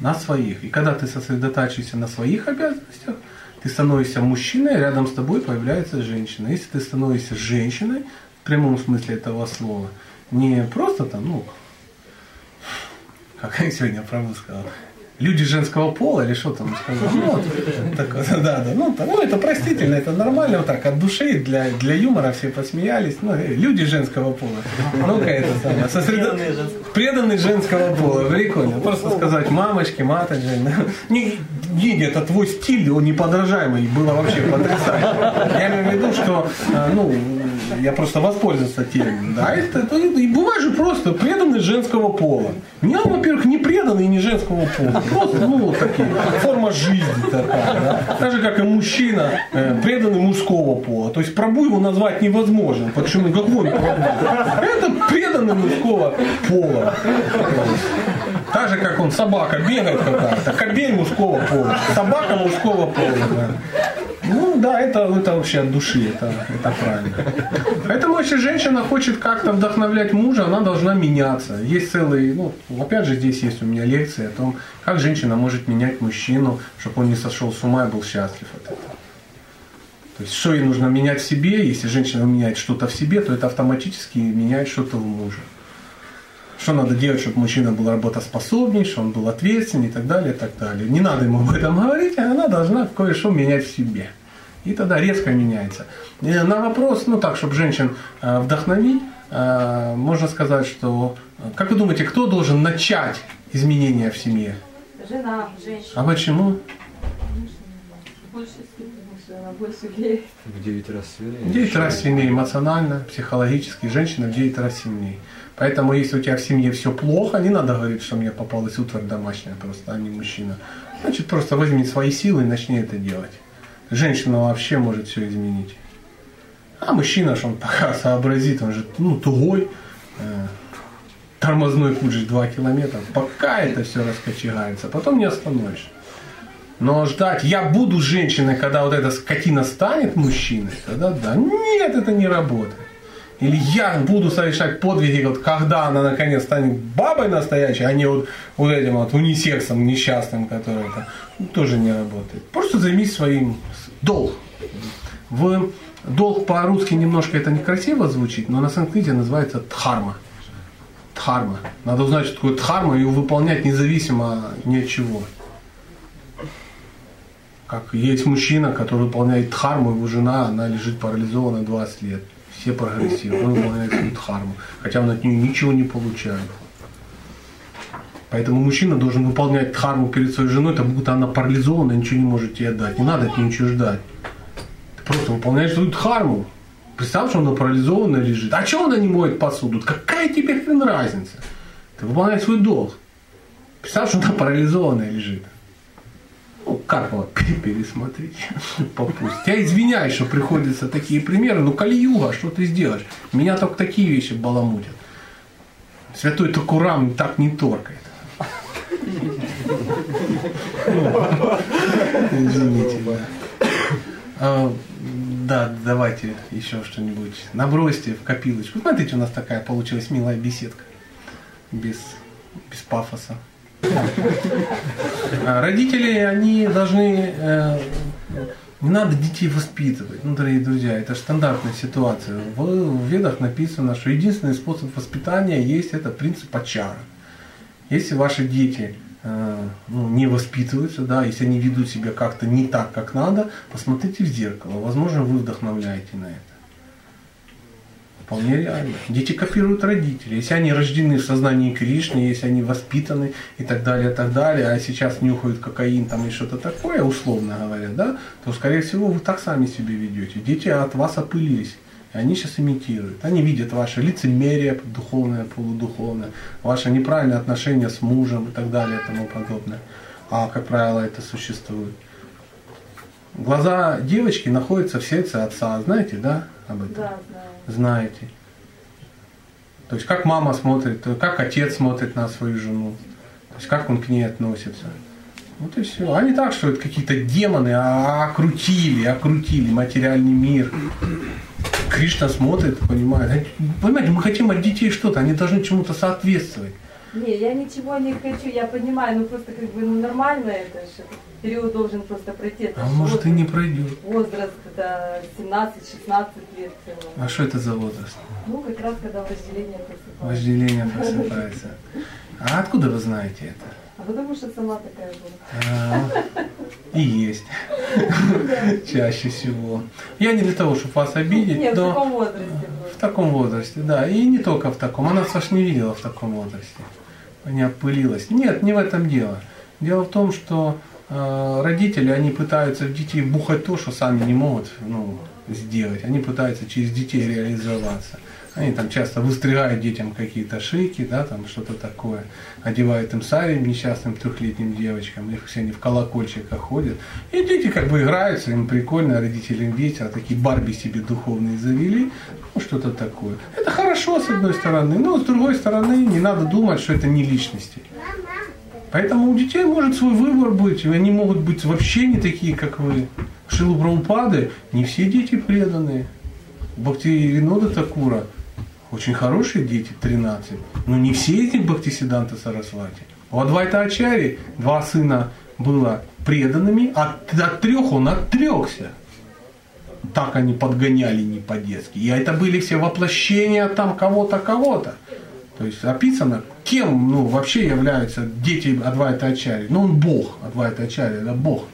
На своих. И когда ты сосредотачиваешься на своих обязанностях, ты становишься мужчиной, рядом с тобой появляется женщина. Если ты становишься женщиной, в прямом смысле этого слова, не просто там, ну, как я сегодня правду сказал, люди женского пола или что там сказал. Ну, вот, такое, да, да, ну, там, ну, это простительно, это нормально, вот так, от души, для, для юмора все посмеялись. Ну, э, люди женского пола. Ну-ка, это самое, сосредо- Преданный женского пола, прикольно. Просто сказать мамочки, маточки. Не, не, это твой стиль, он неподражаемый, было вообще потрясающе. Я имею в виду, что, э, ну, я просто воспользовался термином. Да, это, это- и бывает же просто преданный женского пола. Я, во-первых, не преданный и не женского пола. Просто, ну, вот такие, форма жизни такая. Да? Так же, как и мужчина, э, преданный мужского пола. То есть пробу его назвать невозможно. Почему? Какой он? Это преданный мужского пола. Так же, как он, собака бегает какая-то, кобель мужского пола, собака мужского пола. да. Ну да, это, это вообще от души, это, это правильно. Поэтому если женщина хочет как-то вдохновлять мужа, она должна меняться. Есть целый, ну, опять же, здесь есть у меня лекция о том, как женщина может менять мужчину, чтобы он не сошел с ума и был счастлив от этого. То есть, что ей нужно менять в себе, если женщина меняет что-то в себе, то это автоматически меняет что-то в муже. Что надо делать, чтобы мужчина был работоспособней, чтобы он был ответственней и так далее, и так далее. Не надо ему об этом говорить, а она должна кое-что менять в себе. И тогда резко меняется. И на вопрос, ну так, чтобы женщин э, вдохновить, э, можно сказать, что, э, как вы думаете, кто должен начать изменения в семье? Жена, женщина, А почему? больше что она больше греет. В 9 раз сильнее. В 9 раз сильнее эмоционально, психологически, женщина в 9 раз сильнее. Поэтому если у тебя в семье все плохо, не надо говорить, что мне попалась утварь домашняя просто, а не мужчина. Значит, просто возьми свои силы и начни это делать. Женщина вообще может все изменить. А мужчина, что он пока сообразит, он же ну, тугой, э, тормозной путь же 2 километра. Пока это все раскочегается, потом не остановишь. Но ждать, я буду женщиной, когда вот эта скотина станет мужчиной, тогда да. Нет, это не работает. Или я буду совершать подвиги, вот когда она наконец станет бабой настоящей, а не вот, вот этим вот унисексом несчастным, который это ну, тоже не работает. Просто займись своим долг. В долг по-русски немножко это некрасиво звучит, но на санскрите называется дхарма. Дхарма. Надо узнать, что такое дхарма, и выполнять независимо ни от чего. Как есть мужчина, который выполняет дхарму, его жена, она лежит парализована 20 лет. Все прогрессивны, он выполняет свою дхарму, хотя он от нее ничего не получает. Поэтому мужчина должен выполнять дхарму перед своей женой, так будто она парализована ничего не может тебе дать. Не надо от нее ничего ждать. Ты просто выполняешь свою дхарму. Представь, что она парализована лежит. А чего она не моет посуду? Какая тебе хрен разница? Ты выполняешь свой долг. Представь, что она парализованная лежит. Ну, вот пересмотреть попусть. Я извиняюсь, что приходится такие примеры, но Кали-Юга, что ты сделаешь? Меня только такие вещи баламутят. Святой Токурам так не торкает. Ну, Извините. А, Да, давайте еще что-нибудь. Набросьте в копилочку. Смотрите, у нас такая получилась милая беседка. Без, без пафоса. А Родители, они должны... э, Не надо детей воспитывать. Ну, дорогие друзья, это стандартная ситуация. В, в ведах написано, что единственный способ воспитания есть это принцип ачара. Если ваши дети э, ну, не воспитываются, да, если они ведут себя как-то не так, как надо, посмотрите в зеркало. Возможно, вы вдохновляете на это. Вполне реально. Дети копируют родителей. Если они рождены в сознании Кришны, если они воспитаны и так далее, и так далее, а сейчас нюхают кокаин там и что-то такое, условно говоря, да, то, скорее всего, вы так сами себя ведете. Дети от вас опылились. И они сейчас имитируют. Они видят ваше лицемерие духовное, полудуховное, ваше неправильное отношение с мужем и так далее и тому подобное. А, как правило, это существует. Глаза девочки находятся в сердце отца. Знаете, да, об этом? Да, знаю. Знаете. То есть как мама смотрит, как отец смотрит на свою жену, то есть как он к ней относится. Вот и все. А не так, что это какие-то демоны а окрутили, окрутили материальный мир. Кришна смотрит, понимает. Понимаете, мы хотим от детей что-то, они должны чему-то соответствовать. Не, я ничего не хочу, я понимаю, ну просто как бы ну, нормально это же. Период должен просто пройти. Это А может и не пройдет. Возраст это 17-16 лет. А что это за возраст? Ну, как раз когда вожделение просыпается. Вожделение просыпается. А откуда вы знаете это? А потому что сама такая была. А, И есть. Чаще всего. Я не для того, чтобы вас обидеть, Нет, в но таком возрасте в таком возрасте, да. И не только в таком. Она вас не видела в таком возрасте. Не опылилась. Нет, не в этом дело. Дело в том, что э, родители, они пытаются в детей бухать то, что сами не могут ну, сделать. Они пытаются через детей реализоваться. Они там часто выстригают детям какие-то шейки, да, там что-то такое, одевают им сари несчастным трехлетним девочкам, их все они в колокольчиках ходят. И дети как бы играются, им прикольно, родителям весело, такие Барби себе духовные завели, ну что-то такое. Это хорошо с одной стороны, но с другой стороны не надо думать, что это не личности. Поэтому у детей может свой выбор быть, и они могут быть вообще не такие, как вы. Шилу не все дети преданные. Бхакти Винода Такура очень хорошие дети, 13. Но не все эти Бхактисиданта Сарасвати. У Адвайта Ачари два сына было преданными, а от трех он отрекся. Так они подгоняли не по-детски. И это были все воплощения там кого-то, кого-то. То есть описано, кем ну, вообще являются дети Адвайта Ачари. Ну, он бог, Адвайта Ачари, это бог.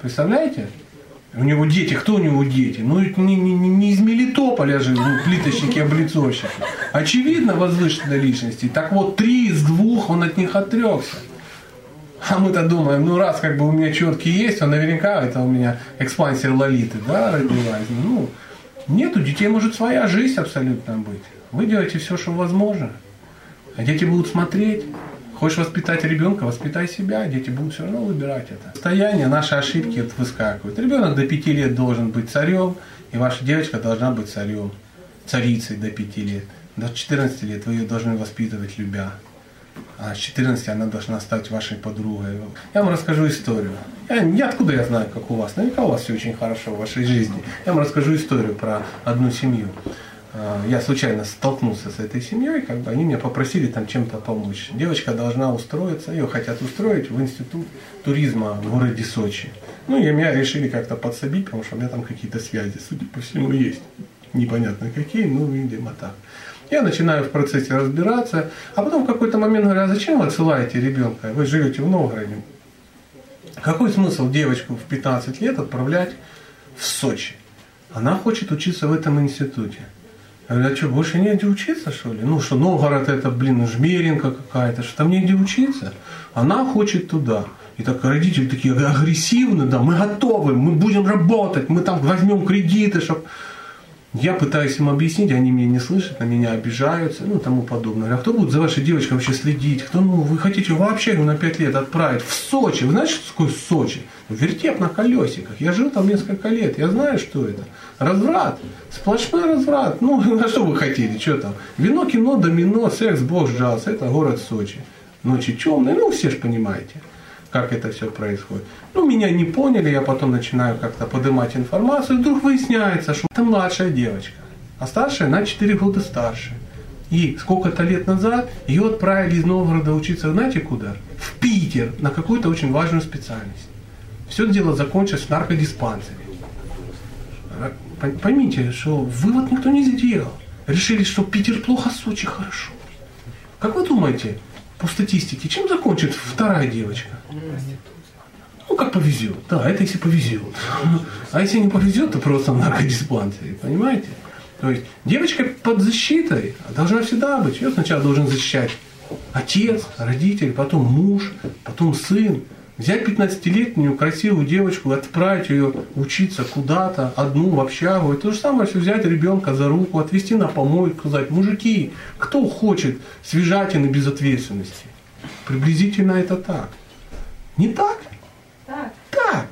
Представляете? У него дети, кто у него дети? Ну, не, не, не из Мелитополя же ну, плиточники, облицовщики. Очевидно, возвышенной личности. Так вот, три из двух он от них отрекся. А мы-то думаем, ну раз как бы у меня четкие есть, то наверняка это у меня экспансия лолиты, да, родилась. Ну, нет, у детей может своя жизнь абсолютно быть. Вы делаете все, что возможно. А дети будут смотреть. Хочешь воспитать ребенка, воспитай себя, дети будут все равно выбирать это. Состояние, наши ошибки выскакивают. Ребенок до 5 лет должен быть царем, и ваша девочка должна быть царем, царицей до 5 лет. До 14 лет вы ее должны воспитывать, любя. А с 14 она должна стать вашей подругой. Я вам расскажу историю. Я, я откуда я знаю, как у вас? Наверняка у вас все очень хорошо в вашей жизни. Я вам расскажу историю про одну семью. А, я случайно столкнулся с этой семьей, как бы они меня попросили там чем-то помочь. Девочка должна устроиться, ее хотят устроить в институт туризма в городе Сочи. Ну и меня решили как-то подсобить, потому что у меня там какие-то связи, судя по всему, есть. Непонятно какие, ну, видимо, так. Я начинаю в процессе разбираться, а потом в какой-то момент говорю, а зачем вы отсылаете ребенка? Вы живете в Новгороде. Какой смысл девочку в 15 лет отправлять в Сочи? Она хочет учиться в этом институте. Я говорю, а что, больше негде учиться, что ли? Ну, что Новгород это, блин, жмеринка какая-то, что там негде учиться. Она хочет туда. И так родители такие агрессивные, да, мы готовы, мы будем работать, мы там возьмем кредиты, чтобы я пытаюсь им объяснить, они меня не слышат, на меня обижаются, ну, тому подобное. А кто будет за вашей девочкой вообще следить? Кто, ну, вы хотите вообще на 5 лет отправить в Сочи? Вы знаете, что такое Сочи? Вертеп на колесиках. Я жил там несколько лет, я знаю, что это. Разврат. Сплошной разврат. Ну, а что вы хотели? Что там? Вино, кино, домино, секс, бог, джаз. Это город Сочи. Ночи темные. Ну, все же понимаете как это все происходит. Ну, меня не поняли, я потом начинаю как-то поднимать информацию, и вдруг выясняется, что это младшая девочка, а старшая на 4 года старше. И сколько-то лет назад ее отправили из Новгорода учиться, знаете куда? В Питер, на какую-то очень важную специальность. Все дело закончилось в наркодиспансере. Поймите, что вывод никто не сделал. Решили, что Питер плохо, Сочи хорошо. Как вы думаете, по статистике, чем закончит вторая девочка? Ну, как повезет. Да, это если повезет. А если не повезет, то просто в наркодиспансере, понимаете? То есть девочка под защитой должна всегда быть. Ее сначала должен защищать отец, родитель, потом муж, потом сын. Взять 15-летнюю красивую девочку, отправить ее учиться куда-то, одну в общагу. И то же самое, что взять ребенка за руку, отвезти на помойку, сказать, мужики, кто хочет свежатины без ответственности? Приблизительно это так. Не так? Так. Так.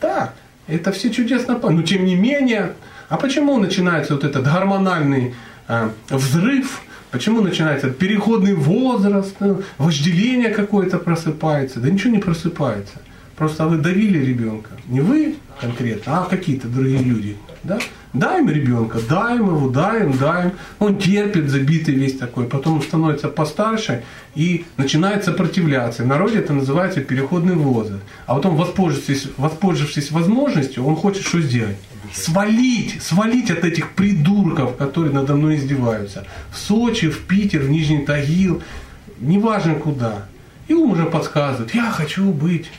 Так. Это все чудесно. Но тем не менее, а почему начинается вот этот гормональный э, взрыв Почему начинается переходный возраст, ну, вожделение какое-то просыпается? Да ничего не просыпается. Просто вы давили ребенка. Не вы конкретно, а какие-то другие люди. Да? Даем ребенка, даем его, даем, даем. Он терпит, забитый весь такой. Потом становится постарше и начинает сопротивляться. В народе это называется переходный возраст. А потом, воспользовавшись, воспользовавшись возможностью, он хочет что сделать? свалить, свалить от этих придурков, которые надо мной издеваются. В Сочи, в Питер, в Нижний Тагил, неважно куда. И ум уже подсказывает, я хочу быть.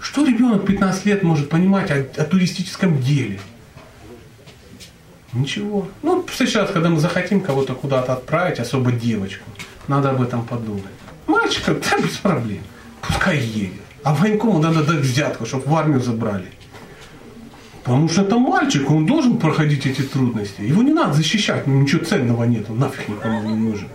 Что ребенок 15 лет может понимать о, о туристическом деле? Ничего. Ну, сейчас, когда мы захотим кого-то куда-то отправить, особо девочку, надо об этом подумать. Мальчика, да, без проблем. Пускай едет. А военкому надо дать взятку, чтобы в армию забрали. Потому что это мальчик, он должен проходить эти трудности. Его не надо защищать, ну ничего ценного нет, он нафиг никому не нужен.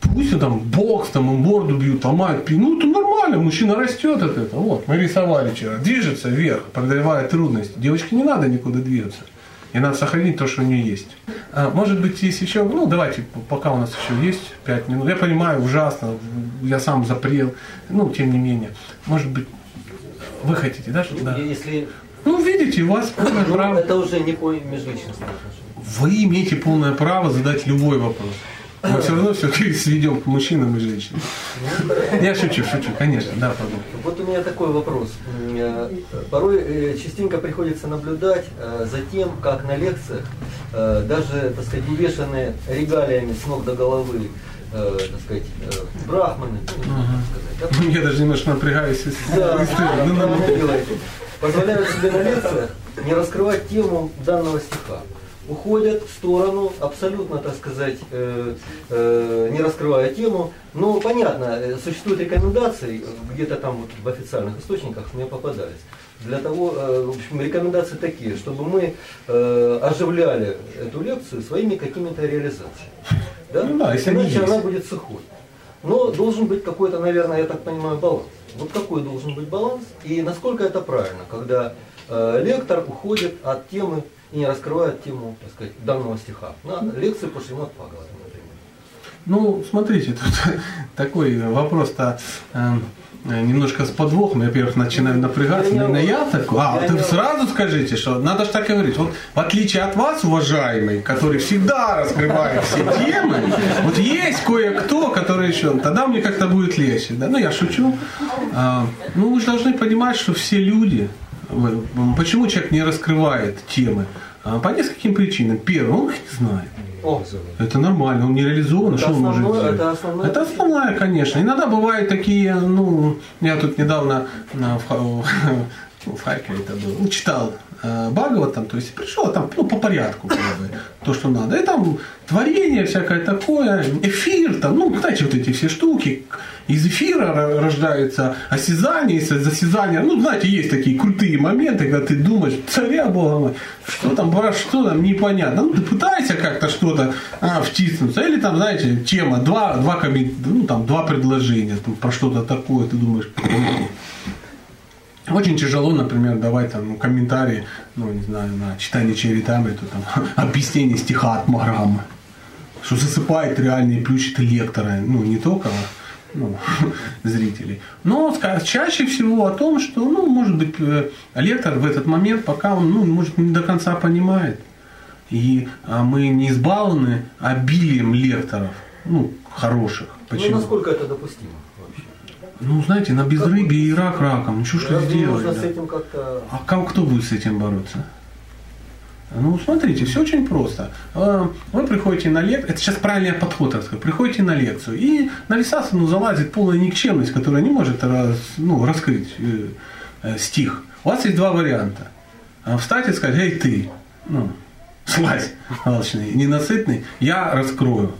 Пусть там бокс, там ему морду бьют, ломают, ну это нормально, мужчина растет от этого. Вот, мы рисовали вчера, движется вверх, преодолевая трудности. Девочке не надо никуда двигаться. И надо сохранить то, что у нее есть. А, может быть, есть еще, ну давайте, пока у нас еще есть 5 минут. Я понимаю, ужасно, я сам запрел, ну тем не менее. Может быть, Вы хотите, да? что- да. Если Ну, видите, у вас полное ну, право. это уже не по межличностным отношениям. Вы имеете полное право задать любой вопрос. Мы все равно все сведем к мужчинам и женщинам. Я шучу, шучу, конечно, да, пожалуйста. Вот у меня такой вопрос. Э, Порой э, частенько приходится наблюдать э, за тем, как на лекциях, даже, так сказать, увешанные регалиями с ног до головы, э, так сказать, э, брахманы, так сказать, Я даже немножко напрягаюсь. если- Да, ну, делаете. Позволяют себе на лекциях не раскрывать тему данного стиха. Уходят в сторону, абсолютно, так сказать, э, э, не раскрывая тему. Но понятно, э, существуют рекомендации, где-то там вот в официальных источниках мне попадались. Для того, э, в общем, рекомендации такие, чтобы мы э, оживляли эту лекцию своими какими-то реализациями. Да? Ну да, если Иначе есть. она будет сухой. Но должен быть какой-то, наверное, я так понимаю, баланс. Вот какой должен быть баланс и насколько это правильно, когда э, лектор уходит от темы не раскрывает тему, так сказать, данного стиха. На лекции по Шримад Бхагаватам, например. Ну, смотрите, тут такой вопрос-то э, немножко с подвохом. Я, во-первых, начинаю напрягаться. Я Наверное, я такой. А, Я ты не сразу скажите, что надо же так говорить. Вот в отличие от вас, уважаемый, который всегда раскрывает все темы, вот есть кое-кто, который еще, тогда мне как-то будет легче. Да? Ну, я шучу. А, ну, вы же должны понимать, что все люди, почему человек не раскрывает темы? А, по нескольким причинам. Первое, он их не знает. О, Это нормально, он не реализован, Это что он может основное- сделать? это основное Это основная, конечно. Иногда бывают такие, ну, я тут недавно на- в, в Харькове это был, ну, читал Бхагаватам, то есть пришел там, ну, по порядку, как то, что надо. И там творение всякое такое, эфир, там, ну, знаете, вот эти все штуки, из эфира ро- рождается осязание, из осязания, ну, знаете, есть такие крутые моменты, когда ты думаешь, царя Бога мой, что там, про что там, непонятно. Ну, ты пытаешься как-то что-то а, втиснуться. Или там, знаете, тема, два, два, ну, там, два предложения там, про что-то такое, ты думаешь, очень тяжело, например, давать там ну, комментарии, ну, не знаю, на читание Чаритамриту, там, объяснение стиха от Маграммы, что засыпает реальные плющиты лектора, ну, не только ну, зрителей. Но ска- чаще всего о том, что, ну, может быть, э, лектор в этот момент, пока он, ну, может, не до конца понимает, и а, мы не избалованы обилием лекторов, ну, хороших. ну Почему? насколько это допустимо? Ну, знаете, на безрыбье и рак раком. Ну, что ж сделаешь? Нужно да? с этим как-то... А как, кто будет с этим бороться? Ну, смотрите, все очень просто. Э, Вы приходите на лекцию, это сейчас правильный подход, так сказать. Приходите на лекцию, и на Висасану залазит полная никчемность, которая не может раз- ну, раскрыть э, э, стих. У вас есть два варианта. А Встать и сказать, эй, ты, ну, слазь, алчный, ненасытный, я раскрою.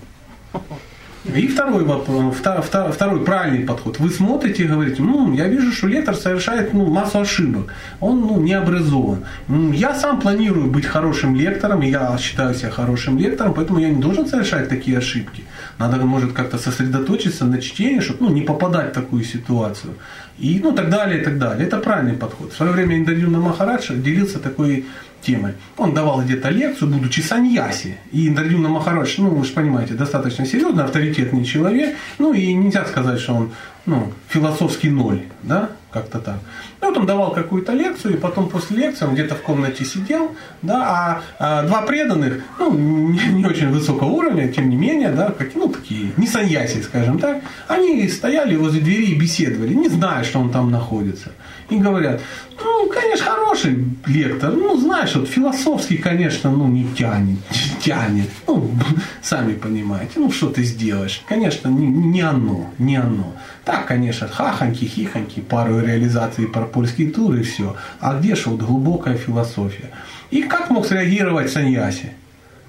И второй вопрос, второй, правильный подход. Вы смотрите и говорите, ну, я вижу, что лектор совершает ну, массу ошибок. Он ну, не образован. Я сам планирую быть хорошим лектором, я считаю себя хорошим лектором, поэтому я не должен совершать такие ошибки. Надо, может, как-то сосредоточиться на чтении, чтобы ну, не попадать в такую ситуацию. И ну, так далее, и так далее. Это правильный подход. В свое время Индадюна Махарадж делился такой темой. Он давал где-то лекцию, будучи саньяси. И Индрадюна Махарадж, ну, вы же понимаете, достаточно серьезный, авторитетный человек. Ну, и нельзя сказать, что он ну, философский ноль, да, как-то так. Вот он давал какую-то лекцию, и потом после лекции он где-то в комнате сидел, да, а, а два преданных, ну, не, не очень высокого уровня, тем не менее, да, как, ну, такие, не саньяси, скажем так, они стояли возле двери и беседовали, не зная, что он там находится. И говорят, ну, конечно, хороший лектор, ну, знаешь, вот философский, конечно, ну, не тянет, тянет, ну, сами понимаете, ну, что ты сделаешь, конечно, не, не оно, не оно. Так, конечно, хахоньки, хихоньки, пару реализаций про польский тур и все. А где же вот глубокая философия? И как мог среагировать Саньяси?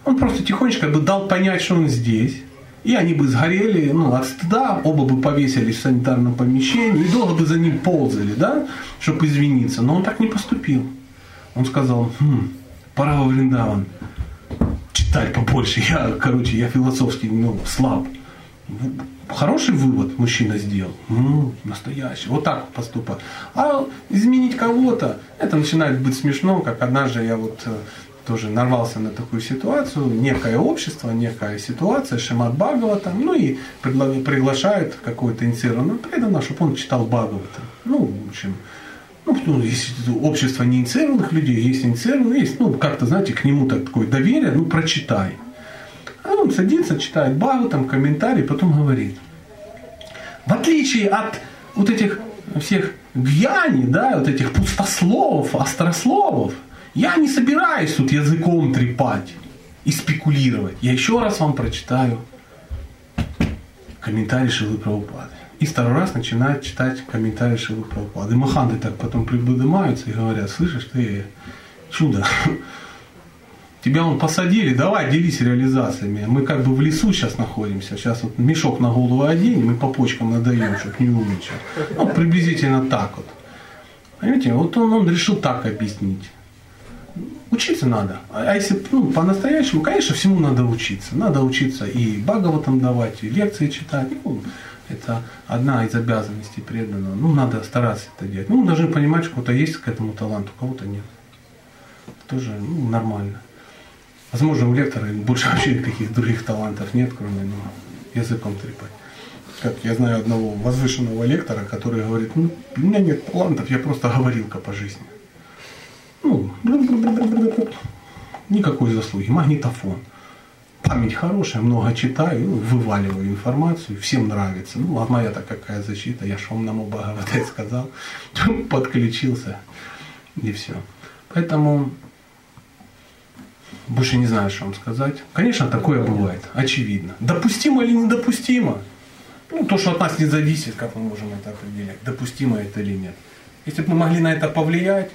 Он просто тихонечко бы дал понять, что он здесь. И они бы сгорели, ну, от стыда, оба бы повесились в санитарном помещении и долго бы за ним ползали, да, чтобы извиниться. Но он так не поступил. Он сказал, хм, пора во Вриндаван читать побольше. Я, короче, я философски, ну, слаб. Хороший вывод мужчина сделал. Ну, настоящий. Вот так поступать. А изменить кого-то, это начинает быть смешно, как однажды я вот э, тоже нарвался на такую ситуацию, некое общество, некая ситуация, Шимат Бхагавата, ну и пригла- приглашают какой-то инициированного преданного, чтобы он читал Бхагавата. Ну, в общем, Ну, ну, есть общество неинициированных людей, есть инициированные, есть, ну, как-то, знаете, к нему так такое доверие, ну, прочитай. А он садится, читает Багу, там, комментарий, потом говорит. В отличие от вот этих всех гьяни, да, вот этих пустословов, острословов, я не собираюсь тут языком трепать и спекулировать. Я еще раз вам прочитаю комментарий Шилы Прабхупады. И второй раз начинает читать комментарии Шилы Прабхупады. Маханты так потом приподнимаются и говорят, слышишь, ты чудо, тебя он посадили, давай делись реализациями. Мы как бы в лесу сейчас находимся, сейчас вот мешок на голову оденем и по почкам надаем, чтобы не умничать. Ну, приблизительно так вот. Понимаете, вот он, он решил так объяснить. Учиться надо. А если ну, по-настоящему, конечно, всему надо учиться. Надо учиться и Бхагаватам давать, и лекции читать. Ну, это одна из обязанностей преданного. Ну, надо стараться это делать. Ну, мы должны понимать, что у кого-то есть к этому талант, у кого-то нет. Тоже ну, нормально. Возможно, у лектора больше вообще никаких других талантов нет, кроме ну, языком трепать. Как я знаю одного возвышенного лектора, который говорит, ну, у меня нет талантов, я просто говорилка по жизни. Ну, никакой заслуги. Магнитофон. Память хорошая, много читаю, ну, вываливаю информацию, всем нравится. Ну, а моя-то какая защита, я шумному Бхагавате сказал, подключился и все. Поэтому больше не знаю, что вам сказать. Конечно, такое бывает, очевидно. Допустимо или недопустимо? Ну, то, что от нас не зависит, как мы можем это определять, допустимо это или нет. Если бы мы могли на это повлиять,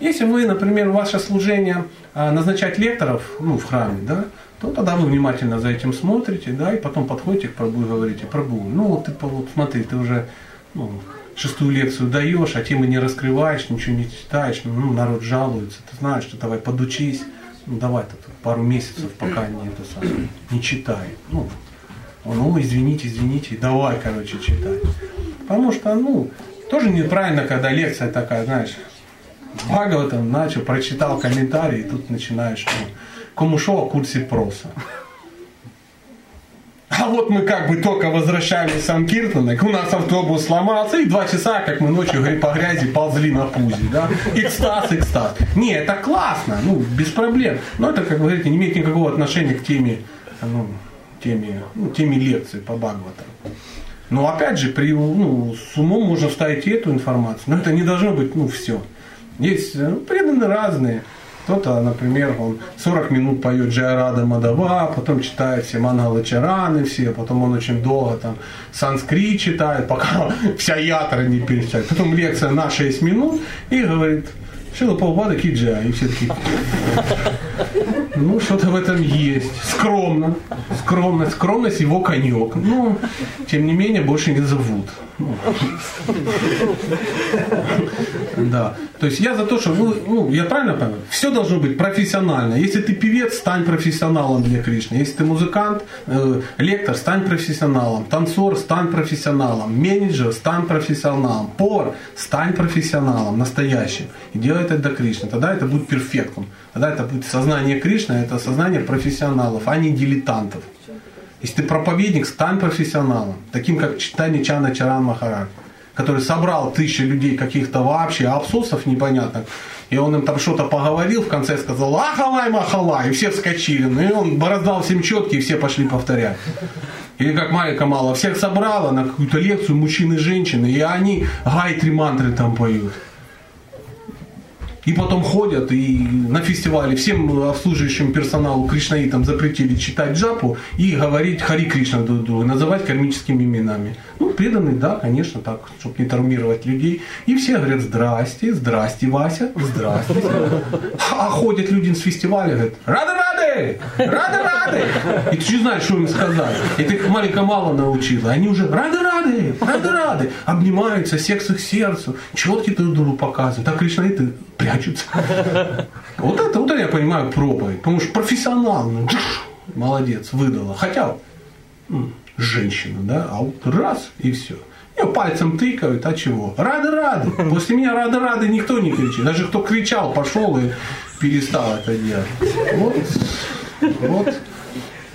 если вы, например, ваше служение а, назначать лекторов ну, в храме, да, то тогда вы внимательно за этим смотрите, да, и потом подходите к Прабу и говорите, Прабу, ну вот ты вот смотри, ты уже ну, шестую лекцию даешь, а темы не раскрываешь, ничего не читаешь, ну, ну народ жалуется, ты знаешь, что давай подучись, ну давай тут пару месяцев, пока не это самое, не читай. Ну, ну, извините, извините, давай, короче, читай. Потому что, ну, тоже неправильно, когда лекция такая, знаешь, Бхагаватам начал, прочитал комментарий, и тут начинаешь, ну, кому шо о курсе проса. А вот мы как бы только возвращались в Санкиртана, у нас автобус сломался, и два часа, как мы ночью по грязи ползли на пузе, да? Экстаз, экстаз. Не, это классно, ну, без проблем. Но это, как вы говорите, не имеет никакого отношения к теме, ну, теме, ну, теме лекции по Бхагаватам. Но опять же, при, ну, с умом можно вставить и эту информацию, но это не должно быть, ну, все. Есть ну, преданные разные. Кто-то, например, он 40 минут поет Джайрада Мадава, потом читает все Мангалы Чараны все, потом он очень долго там санскрит читает, пока вся ятра не перечитает. Потом лекция на 6 минут и говорит, Шила полбада киджа, и все такие. Ну, что-то в этом есть. Скромно. Скромность. Скромность его конек. Но, тем не менее, больше не зовут. Ну. Да. То есть я за то, что, ну, ну, я правильно понимаю, все должно быть профессионально. Если ты певец, стань профессионалом для Кришны. Если ты музыкант, э, лектор, стань профессионалом. Танцор, стань профессионалом. Менеджер, стань профессионалом. Повар, стань профессионалом настоящим. И делай это для Кришны. Тогда это будет перфектом. Тогда это будет сознание Кришны, это сознание профессионалов, а не дилетантов. Если ты проповедник, стань профессионалом, таким как Читани Чана Чаран Махарадж, который собрал тысячи людей каких-то вообще абсосов непонятных, и он им там что-то поговорил, в конце сказал «Ахалай, махалай!» И все вскочили. Ну и он раздал всем четки, и все пошли повторять. Или как Майя Камала, всех собрала на какую-то лекцию мужчин и женщин, и они гайтри мантры там поют. И потом ходят и на фестивале всем обслуживающим персоналу кришнаитам запретили читать джапу и говорить Хари Кришна друг другу, называть кармическими именами. Ну, преданный, да, конечно, так, чтобы не травмировать людей. И все говорят, здрасте, здрасте, Вася, здрасте. А ходят люди с фестиваля, говорят, рады, рады, рады, рады. И ты не знаешь, что им сказать. И ты их маленько мало научила. Они уже рады, рады, рады, рады. Обнимаются, секс их сердцу, четкие друг другу показывают. А кришнаиты прячутся. Вот это, вот это я понимаю проповедь. Потому что профессионал, ну, молодец, выдала. Хотя женщина, да, а вот раз и все. Ее пальцем тыкают, а чего? Рады-рады. После меня рады-рады никто не кричит. Даже кто кричал, пошел и перестал это делать. Вот. вот.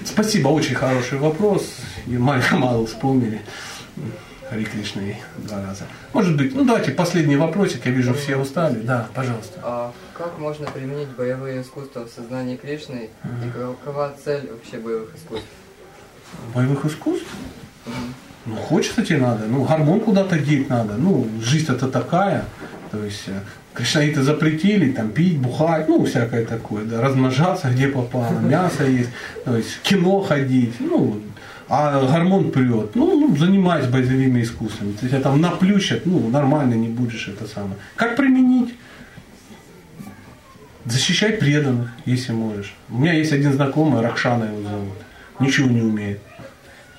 Спасибо, очень хороший вопрос. И мало-мало вспомнили. Хари Кришны два раза. Может быть, ну давайте последний вопросик, я вижу, все устали. Да, пожалуйста. А как можно применить боевые искусства в сознании Кришны и какова цель вообще боевых искусств? Боевых искусств? Ну, хочется тебе надо, ну, гормон куда-то деть надо, ну, жизнь это такая, то есть э, кришнаиты запретили там пить, бухать, ну, всякое такое, да, размножаться где попало, мясо есть, то есть кино ходить, ну, а гормон прет, ну, ну занимайся боевыми искусствами, то есть там наплющат, ну, нормально не будешь это самое. Как применить? Защищай преданных, если можешь. У меня есть один знакомый, Ракшана его зовут, ничего не умеет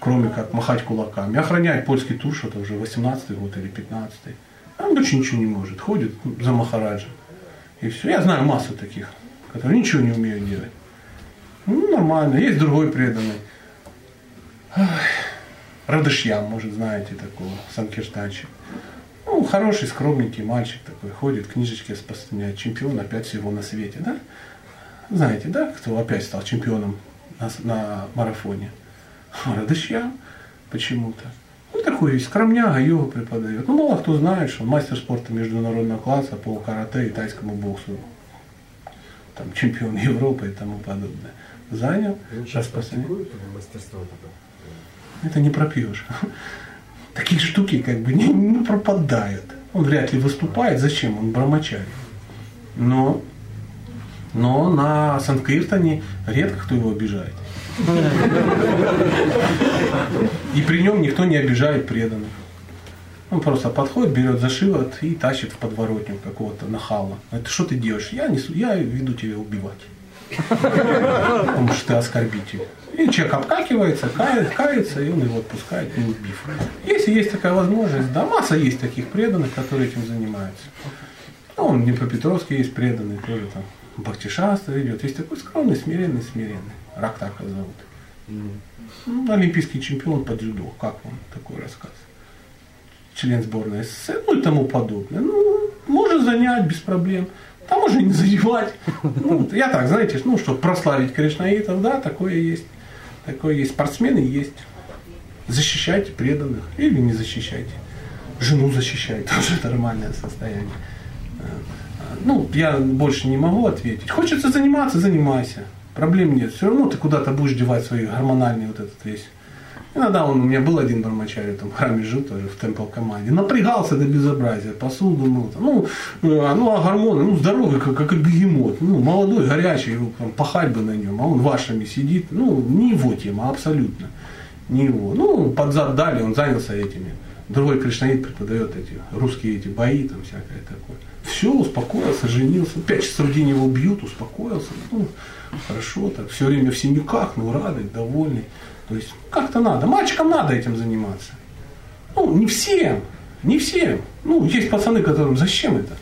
кроме как махать кулаками. Охраняет польский тур, что-то уже 18-й год или 15-й. Он больше ничего не может. Ходит за Махараджа. И все. Я знаю массу таких, которые ничего не умеют делать. Ну, нормально. Есть другой преданный. Радышьям, может, знаете такого, Санкиртанчик. Ну, хороший, скромненький мальчик такой, ходит, книжечки распространяет, чемпион опять всего на свете, да? Знаете, да, кто опять стал чемпионом на, на марафоне? Радышья почему-то. Ну, такой есть скромняга, йогу преподает. Ну, мало кто знает, что он мастер спорта международного класса по карате и тайскому боксу. Там чемпион Европы и тому подобное. Занял. Сейчас практикует мастерство это? Не пропьешь. Такие штуки как бы не, не пропадают. Он вряд ли выступает. Зачем? Он брамачарь. Но, но на Санкиртане редко кто его обижает. И при нем никто не обижает преданных. Он просто подходит, берет за шиворот и тащит в подворотню какого-то нахала. Это что ты делаешь? Я, несу, я веду тебя убивать. Потому что ты оскорбитель. И человек обкакивается, кает, кается, и он его отпускает, не убив. Если есть такая возможность, да, масса есть таких преданных, которые этим занимаются. Ну, он в Днепропетровске есть преданный, тоже там Бахтишаста идет. Есть такой скромный, смиренный, смиренный. Рактака зовут. Ну, олимпийский чемпион по дзюдо. Как вам такой рассказ? Член сборной СССР, ну и тому подобное. Ну, можно занять без проблем. Там можно не задевать. Ну, я так, знаете, ну, чтобы прославить кришнаитов, да, такое есть. Такое есть. Спортсмены есть. Защищайте преданных или не защищайте. Жену защищайте, тоже нормальное состояние. Ну, я больше не могу ответить. Хочется заниматься, занимайся. Проблем нет. Все равно ты куда-то будешь девать свои гормональные вот этот весь. Иногда он, у меня был один бармачарь, там в храме жил тоже, в темпл команде. Напрягался до безобразия, посуду мыл. Ну, э, ну, а гормоны, ну, здоровый, как, как бегемот. Ну, молодой, горячий, его, там, пахать бы на нем, а он вашими сидит. Ну, не его тема, абсолютно. Не его. Ну, под зад дали, он занялся этими. Другой кришнаит преподает эти русские эти бои, там всякое такое. Все, успокоился, женился. Пять часов в день его бьют, успокоился. Ну, хорошо, так все время в синяках, ну радый, довольный. То есть как-то надо. Мальчикам надо этим заниматься. Ну, не всем, не всем. Ну, есть пацаны, которым зачем это?